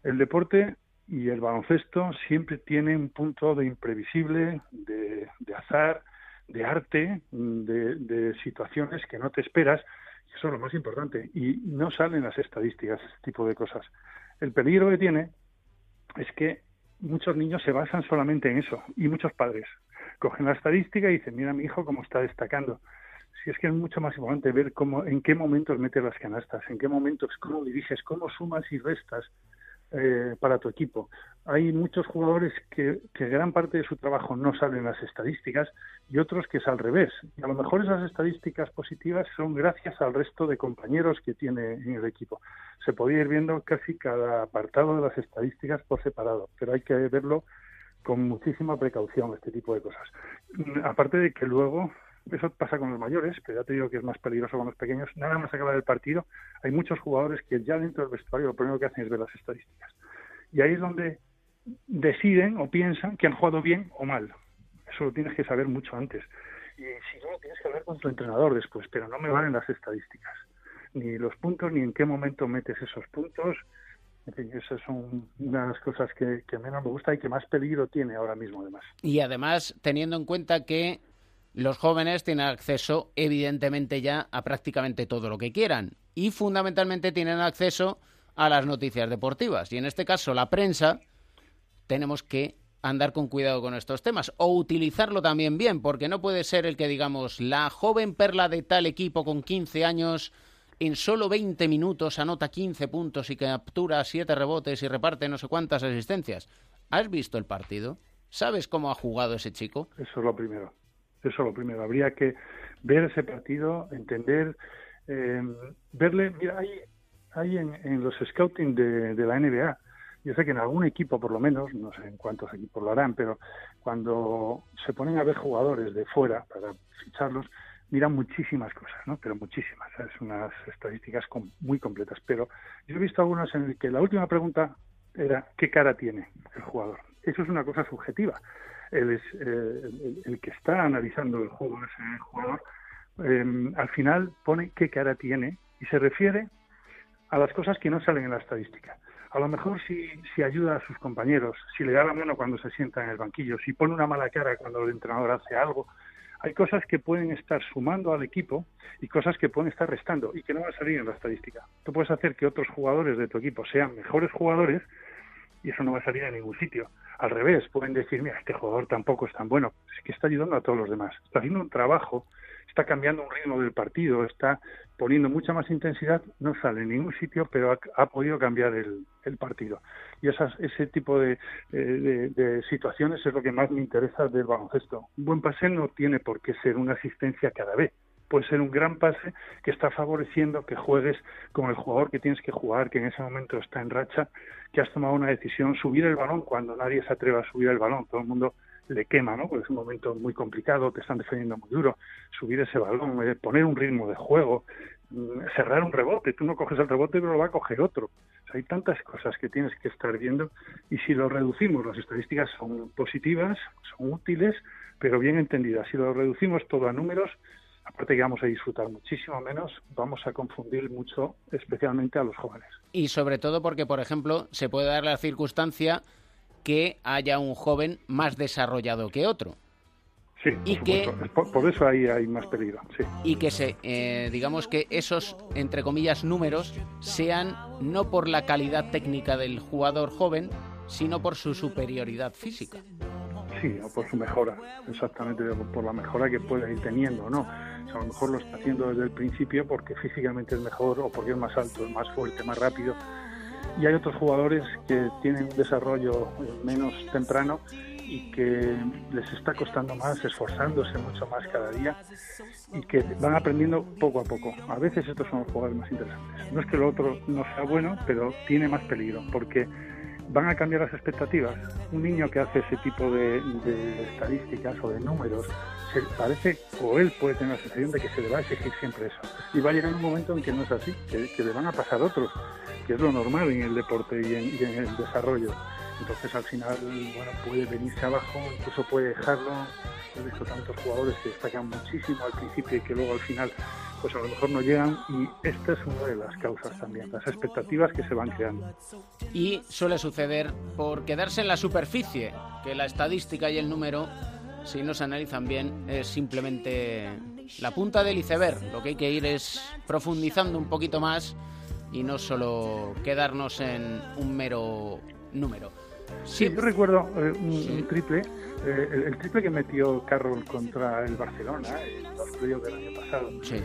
El deporte y el baloncesto siempre tienen un punto de imprevisible, de azar, de arte, de, situaciones que no te esperas, y eso es lo más importante, y no salen las estadísticas, ese tipo de cosas. El peligro que tiene es que muchos niños se basan solamente en eso y muchos padres cogen la estadística y dicen, mira mi hijo cómo está destacando. Si es que es mucho más importante ver cómo, en qué momentos metes las canastas, en qué momentos, cómo diriges, cómo sumas y restas eh, para tu equipo. Hay muchos jugadores que, que, gran parte de su trabajo no salen las estadísticas y otros que es al revés. Y a lo mejor esas estadísticas positivas son gracias al resto de compañeros que tiene en el equipo. Se podía ir viendo casi cada apartado de las estadísticas por separado, pero hay que verlo con muchísima precaución este tipo de cosas. Aparte de que luego eso pasa con los mayores, pero ya te digo que es más peligroso con los pequeños. Nada más acabar el partido, hay muchos jugadores que ya dentro del vestuario lo primero que hacen es ver las estadísticas. Y ahí es donde deciden o piensan que han jugado bien o mal. Eso lo tienes que saber mucho antes. Y si no, tienes que hablar con tu entrenador después, pero no me valen las estadísticas. Ni los puntos, ni en qué momento metes esos puntos. En fin, esas son una de las cosas que, que menos me gusta y que más peligro tiene ahora mismo, además. Y además, teniendo en cuenta que los jóvenes tienen acceso, evidentemente, ya a prácticamente todo lo que quieran. Y fundamentalmente tienen acceso a las noticias deportivas. Y en este caso, la prensa, tenemos que andar con cuidado con estos temas o utilizarlo también bien, porque no puede ser el que digamos, la joven perla de tal equipo con 15 años en solo 20 minutos anota 15 puntos y captura 7 rebotes y reparte no sé cuántas asistencias. ¿Has visto el partido? ¿Sabes cómo ha jugado ese chico? Eso es lo primero. Eso es lo primero. Habría que ver ese partido, entender, eh, verle. Mira, hay, hay en, los scouting de, la NBA, yo sé que en algún equipo, por lo menos, no sé en cuántos equipos lo harán, pero cuando se ponen a ver jugadores de fuera para ficharlos, miran muchísimas cosas, ¿no? Pero muchísimas. Es unas estadísticas muy completas. Pero yo he visto algunas en las que la última pregunta era ¿qué cara tiene el jugador? Eso es una cosa subjetiva el, eh, el, que está analizando el juego, ese jugador, eh, al final pone qué cara tiene y se refiere a las cosas que no salen en la estadística. A lo mejor si, si ayuda a sus compañeros, si le da la mano cuando se sienta en el banquillo, si pone una mala cara cuando el entrenador hace algo, hay cosas que pueden estar sumando al equipo y cosas que pueden estar restando y que no van a salir en la estadística. Tú puedes hacer que otros jugadores de tu equipo sean mejores jugadores y eso no va a salir en ningún sitio. Al revés, pueden decir, mira, este jugador tampoco es tan bueno, es que está ayudando a todos los demás, está haciendo un trabajo, está cambiando un ritmo del partido, está poniendo mucha más intensidad, no sale en ningún sitio, pero ha, podido cambiar el, partido. Y esas, ese tipo de, de, situaciones es lo que más me interesa del baloncesto. Un buen pase no tiene por qué ser una asistencia cada vez puede ser un gran pase que está favoreciendo que juegues con el jugador que tienes que jugar, que en ese momento está en racha, que has tomado una decisión, subir el balón cuando nadie se atreva a subir el balón, todo el mundo le quema, ¿no? Porque es un momento muy complicado, te están defendiendo muy duro, subir ese balón, eh, poner un ritmo de juego, mm, cerrar un rebote, tú no coges el rebote pero lo va a coger otro. hay tantas cosas que tienes que estar viendo y si lo reducimos, las estadísticas son positivas, son útiles, pero bien entendidas. Si lo reducimos todo a números, aparte que vamos a disfrutar muchísimo menos, vamos a confundir mucho, especialmente a los jóvenes. Y sobre todo porque, por ejemplo, se puede dar la circunstancia que haya un joven más desarrollado que otro. Sí, y que, por, eso ahí hay más peligro. Sí. Y que se, eh, digamos que esos, entre comillas, números sean no por la calidad técnica del jugador joven, sino por su superioridad física. Sí, o por su mejora, exactamente, por la mejora que puede ir teniendo, ¿no? a lo mejor lo está haciendo desde el principio porque físicamente es mejor o porque es más alto, es más fuerte, más rápido. Y hay otros jugadores que tienen un desarrollo menos temprano y que les está costando más, esforzándose mucho más cada día y que van aprendiendo poco a poco. A veces estos son los jugadores más interesantes. No es que lo otro no sea bueno, pero tiene más peligro porque van a cambiar las expectativas. Un niño que hace ese tipo de, estadísticas o de números parece, o él puede tener la sensación de que se le va a exigir siempre eso. Y va a llegar un momento en que no es así, que, le van a pasar otros, que es lo normal en el deporte y en, el desarrollo. Entonces al final, bueno, puede venirse abajo, incluso puede dejarlo. He visto tantos jugadores que destacan muchísimo al principio y que luego al final pues a lo mejor no llegan y esta es una de las causas también, las expectativas que se van creando. Y suele suceder por quedarse en la superficie, que la estadística y el número si no se analizan bien, es simplemente la punta del iceberg. Lo que hay que ir es profundizando un poquito más y no solo quedarnos en un mero número. Sí, yo recuerdo eh, un, un triple, eh, el, el triple que metió Carroll contra el Barcelona en los playoffs del año pasado. Sí.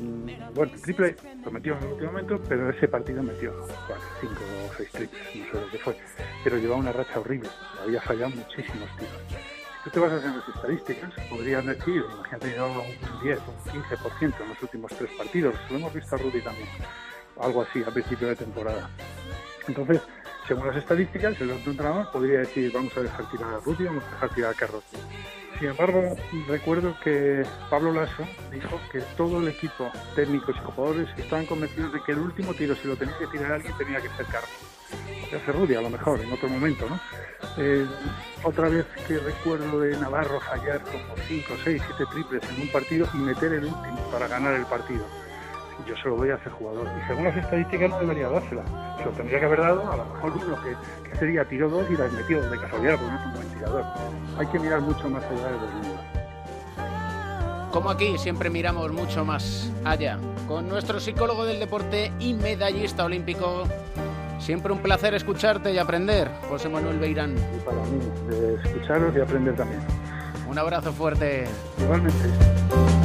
Mm, Bueno, el triple lo metió en el último momento, pero ese partido metió cuatro, cinco o seis triples, no sé lo que fue. Pero llevaba una racha horrible, había fallado muchísimos tiros. Si tú te basas en las estadísticas, podrías decir, imagínate, llevaba un 10 o un 15% en los últimos tres partidos. Lo hemos visto a Rudy también, algo así a principio de temporada. Entonces, según las estadísticas, el otro entrenador podría decir, vamos a dejar tirar a Rudy, vamos a dejar tirar a Carlos. Sin embargo, recuerdo que Pablo Lasso dijo que todo el equipo, técnicos y jugadores, estaban convencidos de que el último tiro, si lo tenía que tirar alguien, tenía que ser Carlos. Podría ser Rudy, a lo mejor, en otro momento, ¿no? Eh, otra vez que recuerdo de Navarro fallar como 5, 6, 7 triples en un partido y meter el último para ganar el partido. Yo se lo doy a ese jugador. Y según las estadísticas no debería dársela. Se lo tendría que haber dado a lo mejor uno que, que sería tiró dos y las metió de casualidad porque no es un buen tirador. Hay que mirar mucho más allá de los números. Como aquí, siempre miramos mucho más allá. Con nuestro psicólogo del deporte y medallista olímpico. Siempre un placer escucharte y aprender, José Manuel Beirán. Y para mí, de escucharos y aprender también. Un abrazo fuerte. Igualmente.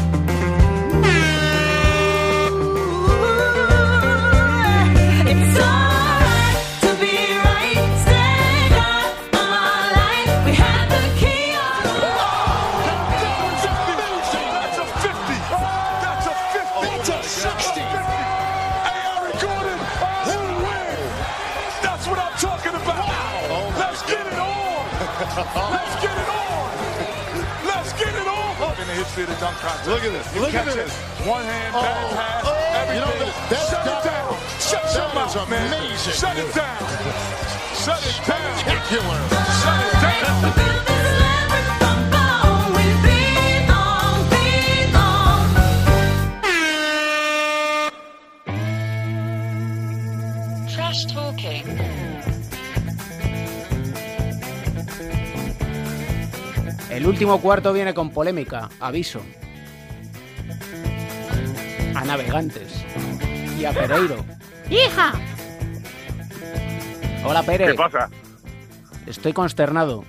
The history of the dunk contest. Look at this. You Look at it. this. One hand, Oh, bad pass, oh, everything. you know, that- Shut it down. Shut your mouth, man. Shut it down. Shut it down. Shut it down. El último cuarto viene con polémica, aviso. A navegantes. Y a Pereiro. ¡Hija! Hola, Pere. ¿Qué pasa? Estoy consternado.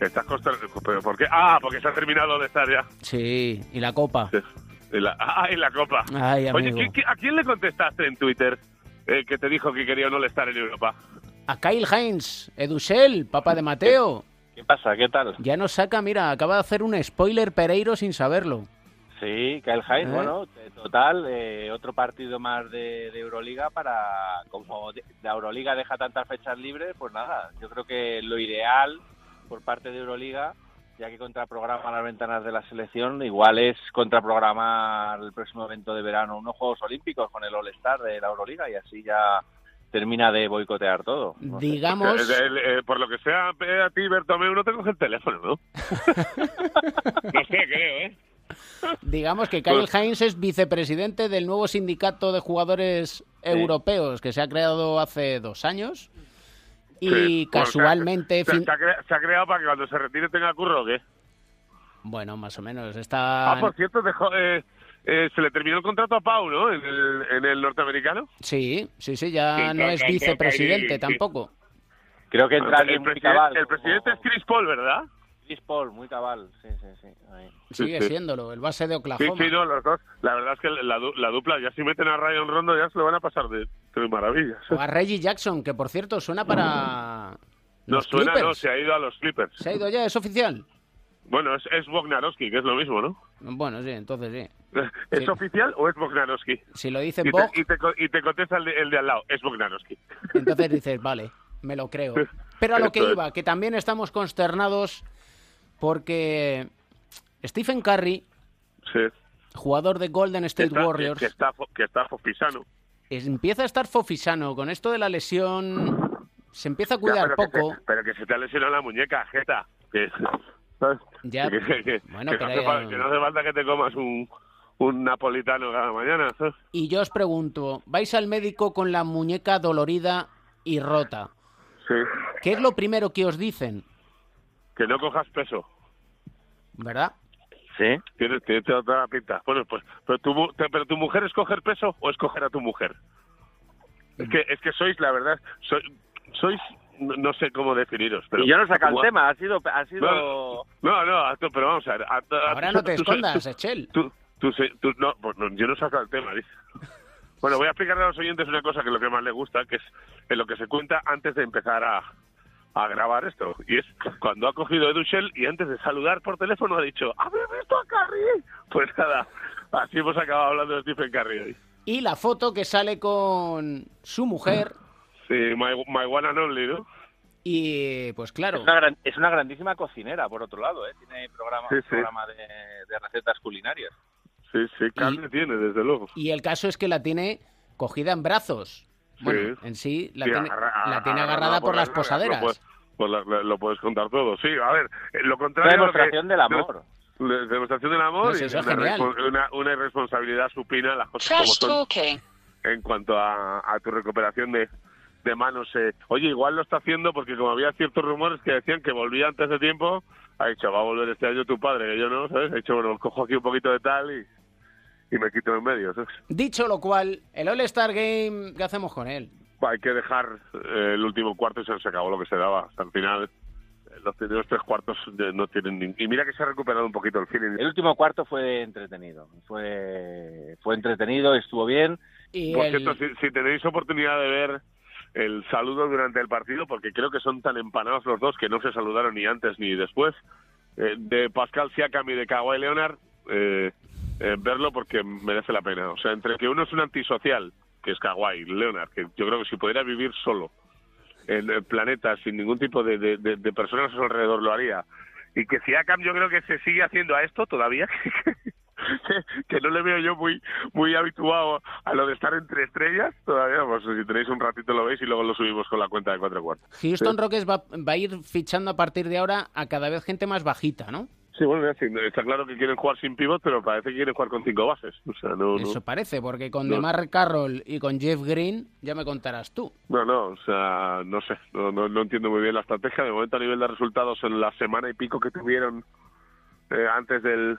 Estás consternado. ¿Pero por qué? Ah, porque se ha terminado de estar ya. Sí, y la copa. En la, ah, en la copa. Ay, Oye, amigo. ¿qui- qui- ¿a quién le contestaste en Twitter eh, que te dijo que quería no estar en Europa? A Kyle Heinz, Edusel, papá de Mateo. ¿Qué pasa? ¿Qué tal? Ya nos saca, mira, acaba de hacer un spoiler Pereiro sin saberlo. Sí, Kyle Heinz, ¿Eh? bueno, total, eh, otro partido más de, de Euroliga para, como la Euroliga deja tantas fechas libres, pues nada, yo creo que lo ideal por parte de Euroliga, ya que contraprograma las ventanas de la selección, igual es contraprogramar el próximo evento de verano, unos Juegos Olímpicos con el All-Star de la Euroliga y así ya termina de boicotear todo. No. Digamos, Eh, eh, eh, por lo que sea, eh, a ti, Bertomeu, no te coge el teléfono, ¿no? no sé, creo, ¿eh? digamos que Kyle Pues- Heinz es vicepresidente del nuevo sindicato de jugadores europeos que se ha creado hace dos años. Y Sí. Bueno, casualmente... se, ha- fin- se ha crea- se ha creado para que cuando se retire tenga curro, ¿o ¿qué? Bueno, más o menos. Está... Ah, por cierto, dejó, eh, eh, se le terminó el contrato a Pau, ¿no? En el, en el norteamericano. Sí, sí, sí, ya Sí, no es vicepresidente sí. tampoco. Creo que entra el, alguien muy preside- cabal. el presidente es Chris Paul, ¿verdad? Chris Paul, muy cabal, sí, sí, sí. ahí. Sigue sí. siéndolo, el base de Sí, Oklahoma. sí, no, los dos. La verdad es que la, du- la dupla, ya si meten a Ryan Rondo, ya se lo van a pasar de, de maravillas. O a Reggie Jackson, que por cierto suena para No los suena, no, se ha ido a los Clippers. Se ha ido ya, es oficial. Bueno, es, es Bognarowski, que es lo mismo, ¿no? Bueno, sí, entonces sí. ¿Es Sí. oficial o es Bognarowski? Si lo dice Y Bog, te, y, te, y te contesta el de, el de al lado, es Bognarowski. entonces dices, vale, me lo creo. Pero a lo que iba, que también estamos consternados porque Stephen Curry, Sí. jugador de Golden Que State está, Warriors, que, que está, que está fofisano. empieza a estar fofisano. Con esto de la lesión, se empieza a Ya, cuidar pero que poco. se- pero que se te ha lesionado la muñeca, jeta. Que, ¿sabes? Ya, que, bueno, que pero no hace ya- falta, que no hace falta que te comas un, un napolitano cada mañana. ¿sabes? Y yo os pregunto, vais al médico con la muñeca dolorida y rota. Sí. ¿Qué es lo primero que os dicen? Que no cojas peso. ¿Verdad? Sí. Tienes, tienes toda la pinta. Bueno, pues, pero tu, mu- te- pero tu mujer es coger peso o es coger a tu mujer. Es que, es que sois, la verdad, sois, sois no, sé cómo definiros. Pero y yo no he sacado como- el tema, ha sido... Ha sido... No, no, no, pero vamos a ver. a- a- Ahora no te tú- escondas, tú- Echel. Tú, tú, se- tú- no, pues no, yo no he sacado el tema, dice. Bueno, voy a explicarle a los oyentes una cosa que es lo que más le gusta, que es en lo que se cuenta antes de empezar a, a grabar esto. Y es cuando ha cogido Edu Shell y antes de saludar por teléfono ha dicho, ¿habéis visto a Carrie? Pues nada, así hemos acabado hablando de Stephen Curry hoy. Y la foto que sale con su mujer Sí, my, my one and only, ¿no? y pues claro, Es una, gran- es una grandísima cocinera, por otro lado, ¿eh? Tiene programa, Sí, sí. programa de, de recetas culinarias. Sí, sí, carne tiene, desde luego. y el caso es que la tiene cogida en brazos. Bueno, Sí. en sí la Sí, tiene, agarra- la tiene agarrada agarrada por las posaderas. Lo pues la- la- lo puedes contar todo. Sí, a ver, eh, lo contrario. a lo que- demostración del amor. de- demostración del amor sé, y es una, una irresponsabilidad supina, las cosas como son. En cuanto a, a tu recuperación de, de manos. eh. Oye, igual lo está haciendo porque como había ciertos rumores que decían que volvía antes de tiempo, ha dicho, va a volver este año tu padre, que yo no, ¿sabes? Ha dicho, bueno, cojo aquí un poquito de tal y, y me quito en medio, ¿sabes? Dicho lo cual, el All-Star Game, ¿qué hacemos con él? hay que dejar eh, el último cuarto y se, se acabó lo que se daba. Hasta el final, eh, los primeros tres cuartos eh, no tienen ni... Y mira que se ha recuperado un poquito el feeling. El último cuarto fue entretenido. Fue, fue entretenido, estuvo bien. Y Por el- cierto, si, si tenéis oportunidad de ver el saludo durante el partido, porque creo que son tan empanados los dos que no se saludaron ni antes ni después, eh, de Pascal Siakam y de Kawhi Leonard, eh, eh, verlo porque merece la pena. O sea, entre que uno es un antisocial, que es Kawhi Leonard, que yo creo que si pudiera vivir solo en el planeta sin ningún tipo de, de- de- de personas a su alrededor lo haría, y que Siakam yo creo que se sigue haciendo a esto todavía, que, que no le veo yo muy muy habituado a lo de estar entre estrellas todavía pues si tenéis un ratito lo veis y luego lo subimos con la cuenta de cuatro cuartos Houston sí. Rockets va, va a ir fichando a partir de ahora a cada vez gente más bajita, ¿no? Sí, bueno está claro que quieren jugar sin pivot pero parece que quieren jugar con cinco bases o sea no no Eso parece, porque con No. DeMar Carroll y con Jeff Green ya me contarás tú. no, no, o sea, no sé, no, no, no entiendo muy bien la estrategia. De momento, a nivel de resultados, en la semana y pico que tuvieron eh, antes del,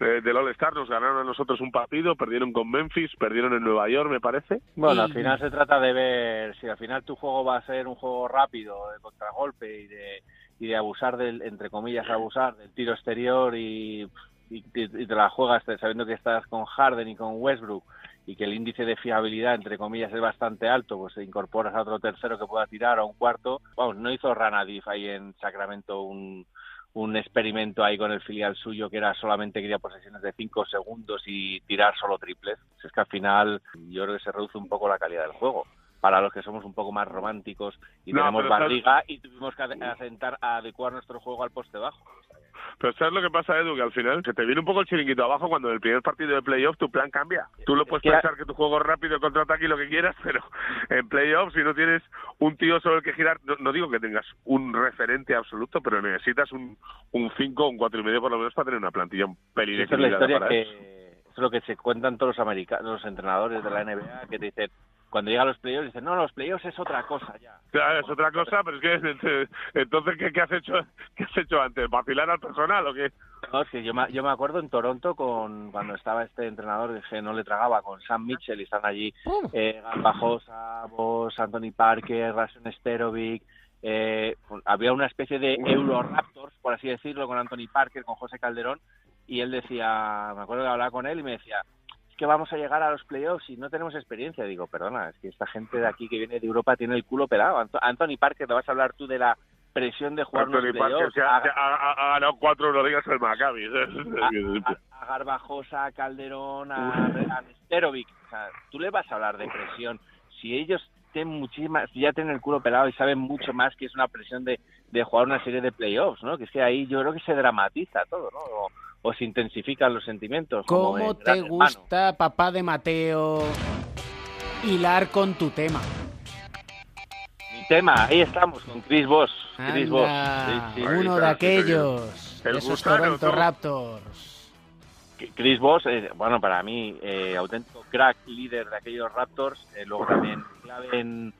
eh, del All-Star, nos ganaron a nosotros un partido, perdieron con Memphis, perdieron en Nueva York, me parece. Bueno, al final se trata de ver si al final tu juego va a ser un juego rápido, de contragolpe y de, y de abusar del, entre comillas, abusar del tiro exterior y, y, y te la juegas sabiendo que estás con Harden y con Westbrook y que el índice de fiabilidad, entre comillas, es bastante alto, pues incorporas a otro tercero que pueda tirar o a un cuarto. Vamos, no hizo Ranadif ahí en Sacramento un, un experimento ahí con el filial suyo que era solamente quería posesiones de 5 segundos y tirar solo triples. Es que al final yo creo que se reduce un poco la calidad del juego. Para los que somos un poco más románticos y No, tenemos sabes- barriga y tuvimos que asentar, adecuar nuestro juego al poste bajo. Pero ¿sabes lo que pasa, Edu? Que al final se te viene un poco el chiringuito abajo cuando en el primer partido de playoff tu plan cambia. Tú lo puedes pensar que tu juego es rápido, contraataque y lo que quieras, pero en playoff si no tienes un tío sobre el que girar, no, no digo que tengas un referente absoluto, pero necesitas un un 5 un cuatro y medio por lo menos para tener una plantilla un pelín Esa es la historia para que eso es lo que se cuentan todos los americanos, los entrenadores de la NBA que te dicen cuando llegan los playoffs dicen no los playoffs es otra cosa ya. Claro, es otra cosa, pero es que entonces ¿qué, qué has hecho qué has hecho antes? ¿Vacilar al personal o qué? No, es que yo me, yo me acuerdo en Toronto con cuando estaba este entrenador que no le tragaba con Sam Mitchell y están allí eh, Garbajosa, Vos, Anthony Parker, Rasen Sterovic, eh, había una especie de Euro-Raptors, por así decirlo, con Anthony Parker, con José Calderón, y él decía, me acuerdo que hablaba con él y me decía, que vamos a llegar a los playoffs y no tenemos experiencia. Digo, perdona, es que esta gente de aquí que viene de Europa tiene el culo pelado. Anthony Parker, ¿te vas a hablar tú de la presión de jugar Anthony unos Parker playoffs? se ha, A- se ha- ha- ha ganado cuatro Euroligas el Maccabi. a Garbajosa, a Calderón, a, a Nesterovic. O sea, tú le vas a hablar de presión. Si ellos tienen muchísimas, si ya tienen el culo pelado y saben mucho más que es una presión de, de jugar una serie de playoffs, ¿no? Que es que ahí yo creo que se dramatiza todo, ¿no? O, o se intensifican los sentimientos. como ¿Cómo en te Hermano. gusta, papá de Mateo, hilar con tu tema? Mi tema, ahí estamos con Chris Voss. Chris Voss. Anda, Sí, sí. uno de aquellos, El de esos gusano, Toronto. Raptors. Chris Voss, eh, bueno, para mí, eh, auténtico crack líder de aquellos Raptors, eh, luego también clave en,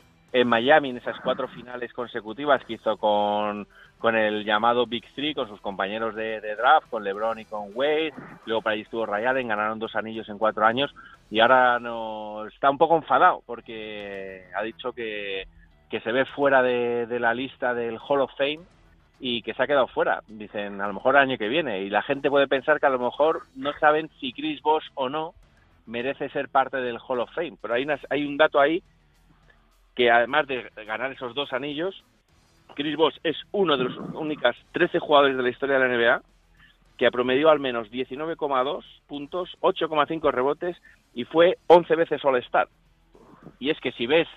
Miami en esas cuatro finales consecutivas que hizo con, con el llamado Big Three, con sus compañeros de, draft, con LeBron y con Wade, luego para ahí estuvo Ray Allen, ganaron dos anillos en cuatro años. Y ahora no está un poco enfadado porque ha dicho que que se ve fuera de la lista del Hall of Fame y que se ha quedado fuera. Dicen, a lo mejor el año que viene. Y la gente puede pensar que a lo mejor no saben si Chris Bosh o no merece ser parte del Hall of Fame. Pero hay, unas- hay un dato ahí que además de ganar esos dos anillos, Chris Bosh es uno de los únicas 13 jugadores de la historia de la NBA que ha promediado al menos 19,2 puntos, 8,5 rebotes y fue 11 veces All-Star. Y es que si ves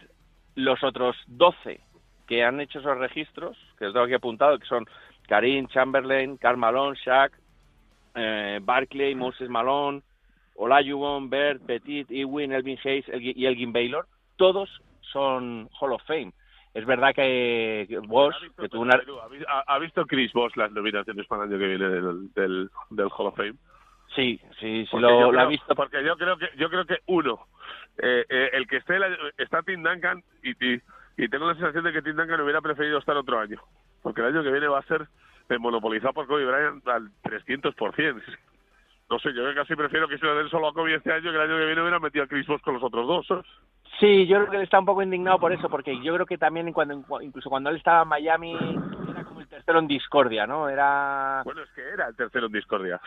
los otros 12 que han hecho esos registros, que los tengo aquí apuntado, que son Karim, Chamberlain, Karl Malone, Shaq, eh, Barkley, Moses Malone, Olajuwon, Bird, Petit, Ewing, Elvin Hayes y Elgin Baylor, todos son Hall of Fame. Es verdad que Bosch, que tuvo una... ¿ha vi- ¿Ha, ha visto Chris Bosh las nominaciones para el año que viene del, del, del Hall of Fame? Sí, sí, sí, lo, yo lo ha visto. Porque yo creo que yo creo que uno, eh, eh, el que esté el- está Tim Duncan y, y, y tengo la sensación de que Tim Duncan hubiera preferido estar otro año, porque el año que viene va a ser monopolizado por Kobe Bryant al 300%. No sé, yo casi prefiero que se lo den solo a Kobe este año que el año que viene hubiera metido a Chris Bosh con los otros dos. Sí, yo creo que él está un poco indignado por eso, porque yo creo que también cuando, incluso cuando él estaba en Miami tercero en discordia, ¿no? Era... Bueno, es que era el tercero en discordia.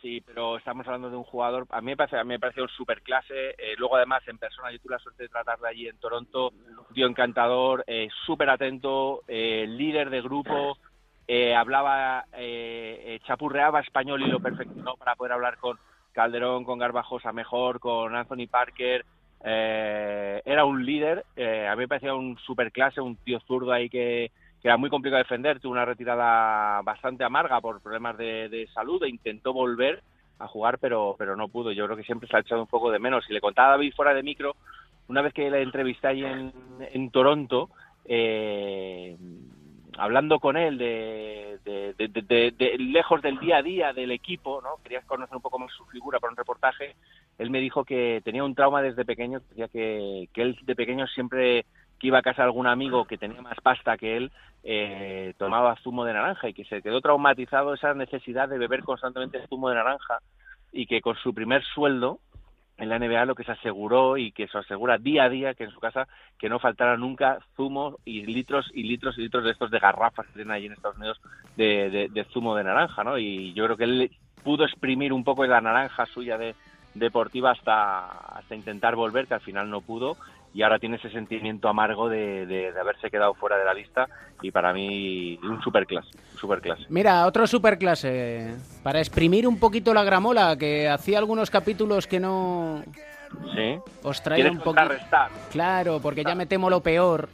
Sí, pero estamos hablando de un jugador, a mí me parece, a mí me pareció un superclase, eh, luego además en persona yo tuve la suerte de tratarle allí en Toronto, un tío encantador, eh, súper atento, eh, líder de grupo, eh, hablaba, eh, eh, chapurreaba español y lo perfeccionó para poder hablar con Calderón, con Garbajosa mejor, con Anthony Parker, eh, era un líder, eh, a mí me parecía un superclase, un tío zurdo ahí que, que era muy complicado de defender, tuvo una retirada bastante amarga por problemas de, salud e intentó volver a jugar, pero, pero no pudo. Yo creo que siempre se ha echado un poco de menos. Y le contaba a David fuera de micro, una vez que le entrevisté ahí en, en Toronto, eh, hablando con él de, de, de- lejos del día a día del equipo, ¿no? Querías conocer un poco más su figura para un reportaje. Él me dijo que tenía un trauma desde pequeño, que decía que, que él de pequeño siempre que iba a casa algún amigo que tenía más pasta que él, eh, tomaba zumo de naranja y que se quedó traumatizado esa necesidad de beber constantemente zumo de naranja y que con su primer sueldo en la NBA lo que se aseguró y que se asegura día a día que en su casa que no faltara nunca zumo y litros y litros y litros de estos de garrafas que tienen allí en Estados Unidos de zumo de naranja, ¿no? Y yo creo que él pudo exprimir un poco de la naranja suya de deportiva hasta hasta intentar volver que al final no pudo y ahora tiene ese sentimiento amargo de, de- de haberse quedado fuera de la lista y para mí un superclase, un superclase. Mira, otro superclase. Para exprimir un poquito la gramola, que hacía algunos capítulos que no Sí. os traía ¿Quieres un poquito. Claro, porque ya me temo lo peor.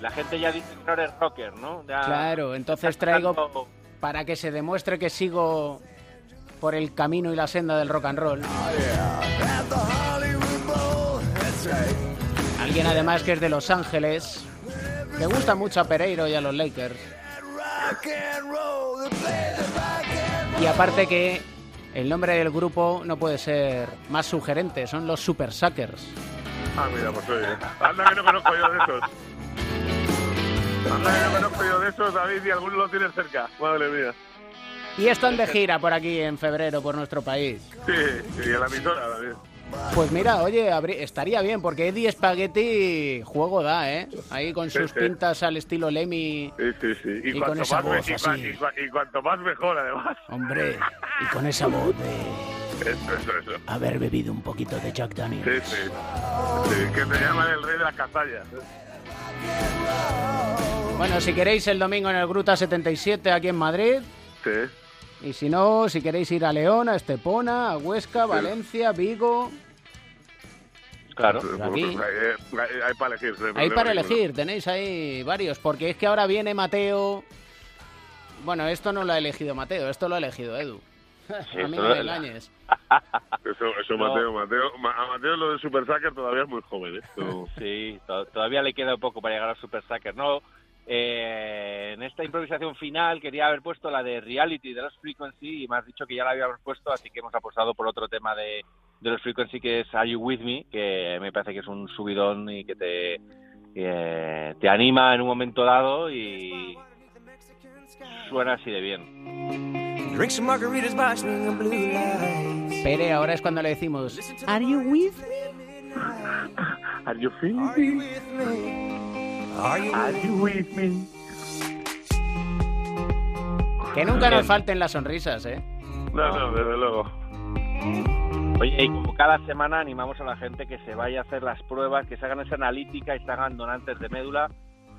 La gente ya dice que no eres rocker, ¿no? Ya- Claro, entonces traigo para que se demuestre que sigo por el camino y la senda del rock and roll. Alguien además que es de Los Ángeles, que gusta mucho a Pereiro y a los Lakers. Y aparte que el nombre del grupo no puede ser más sugerente, son los Super Suckers. Ah, mira, pues oye. Anda que no conozco yo de esos. Anda que no conozco yo de esos, David, y alguno lo tienes cerca. Madre mía. Y están de gira por aquí en febrero por nuestro país. Sí, y en la emisora también. Pues mira, oye, estaría bien, porque Eddie Spaghetti juego da, ¿eh? Ahí con sus sí. pintas al estilo Lemmy. Sí, sí, sí. Y, Y con esa me- voz y, así. y cua- y cuanto más mejor, además. Hombre, y con esa voz de Eso, eso, eso. haber bebido un poquito de Jack Daniels. Sí, sí. Sí, que te llaman el rey de las castañas. Bueno, si queréis el domingo en el Gruta 77 aquí en Madrid. Sí. Y si no, si queréis ir a León, a Estepona, a Huesca, Valencia, Vigo. Claro. Aquí. Hay, hay- hay para elegir. hay para elegir, tenéis ahí varios, porque es que ahora viene Mateo. Bueno, esto no lo ha elegido Mateo, esto lo ha elegido Edu. Sí, a mí no me engañes. Eso, eso No. Mateo, Mateo, Ma- a Mateo lo de Super Sucker todavía es muy joven, ¿eh? Sí, to- todavía le queda un poco para llegar al Super Sucker. No, eh, en esta improvisación final quería haber puesto la de Reality de los Frequency y me has dicho que ya la habíamos puesto, así que hemos apostado por otro tema de, de los Frequency que es Are You With Me, que me parece que es un subidón y que te, que te anima en un momento dado y suena así de bien. Pere, ahora es cuando le decimos Are you with me? Are you feeling? Are you with me? Que nunca nos falten las sonrisas, ¿eh? No, no, desde luego. Oye, y como cada semana animamos a la gente que se vaya a hacer las pruebas, que se hagan esa analítica y se hagan donantes de médula,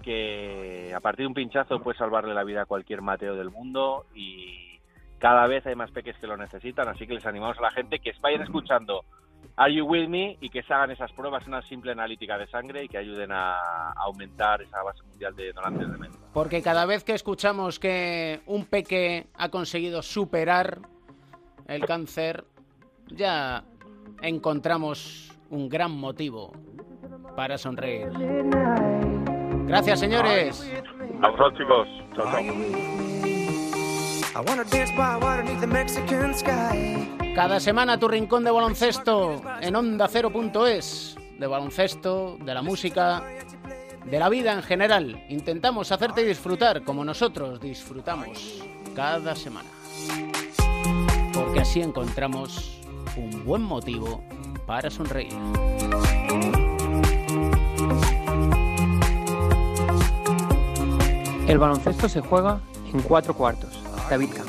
que a partir de un pinchazo puede salvarle la vida a cualquier Mateo del mundo y cada vez hay más peques que lo necesitan, así que les animamos a la gente que vayan escuchando Are You With Me y que se hagan esas pruebas, una simple analítica de sangre y que ayuden a, aumentar esa base mundial de donantes de médula. Porque cada vez que escuchamos que un peque ha conseguido superar el cáncer, ya encontramos un gran motivo para sonreír. Gracias, señores. A vosotros, chicos. Chao, chao. Cada semana tu rincón de baloncesto en onda cero.es. De baloncesto, de la música, de la vida en general. Intentamos hacerte disfrutar como nosotros disfrutamos cada semana. Porque así encontramos un buen motivo para sonreír. El baloncesto se juega en cuatro cuartos. David Camps.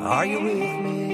Are you with me?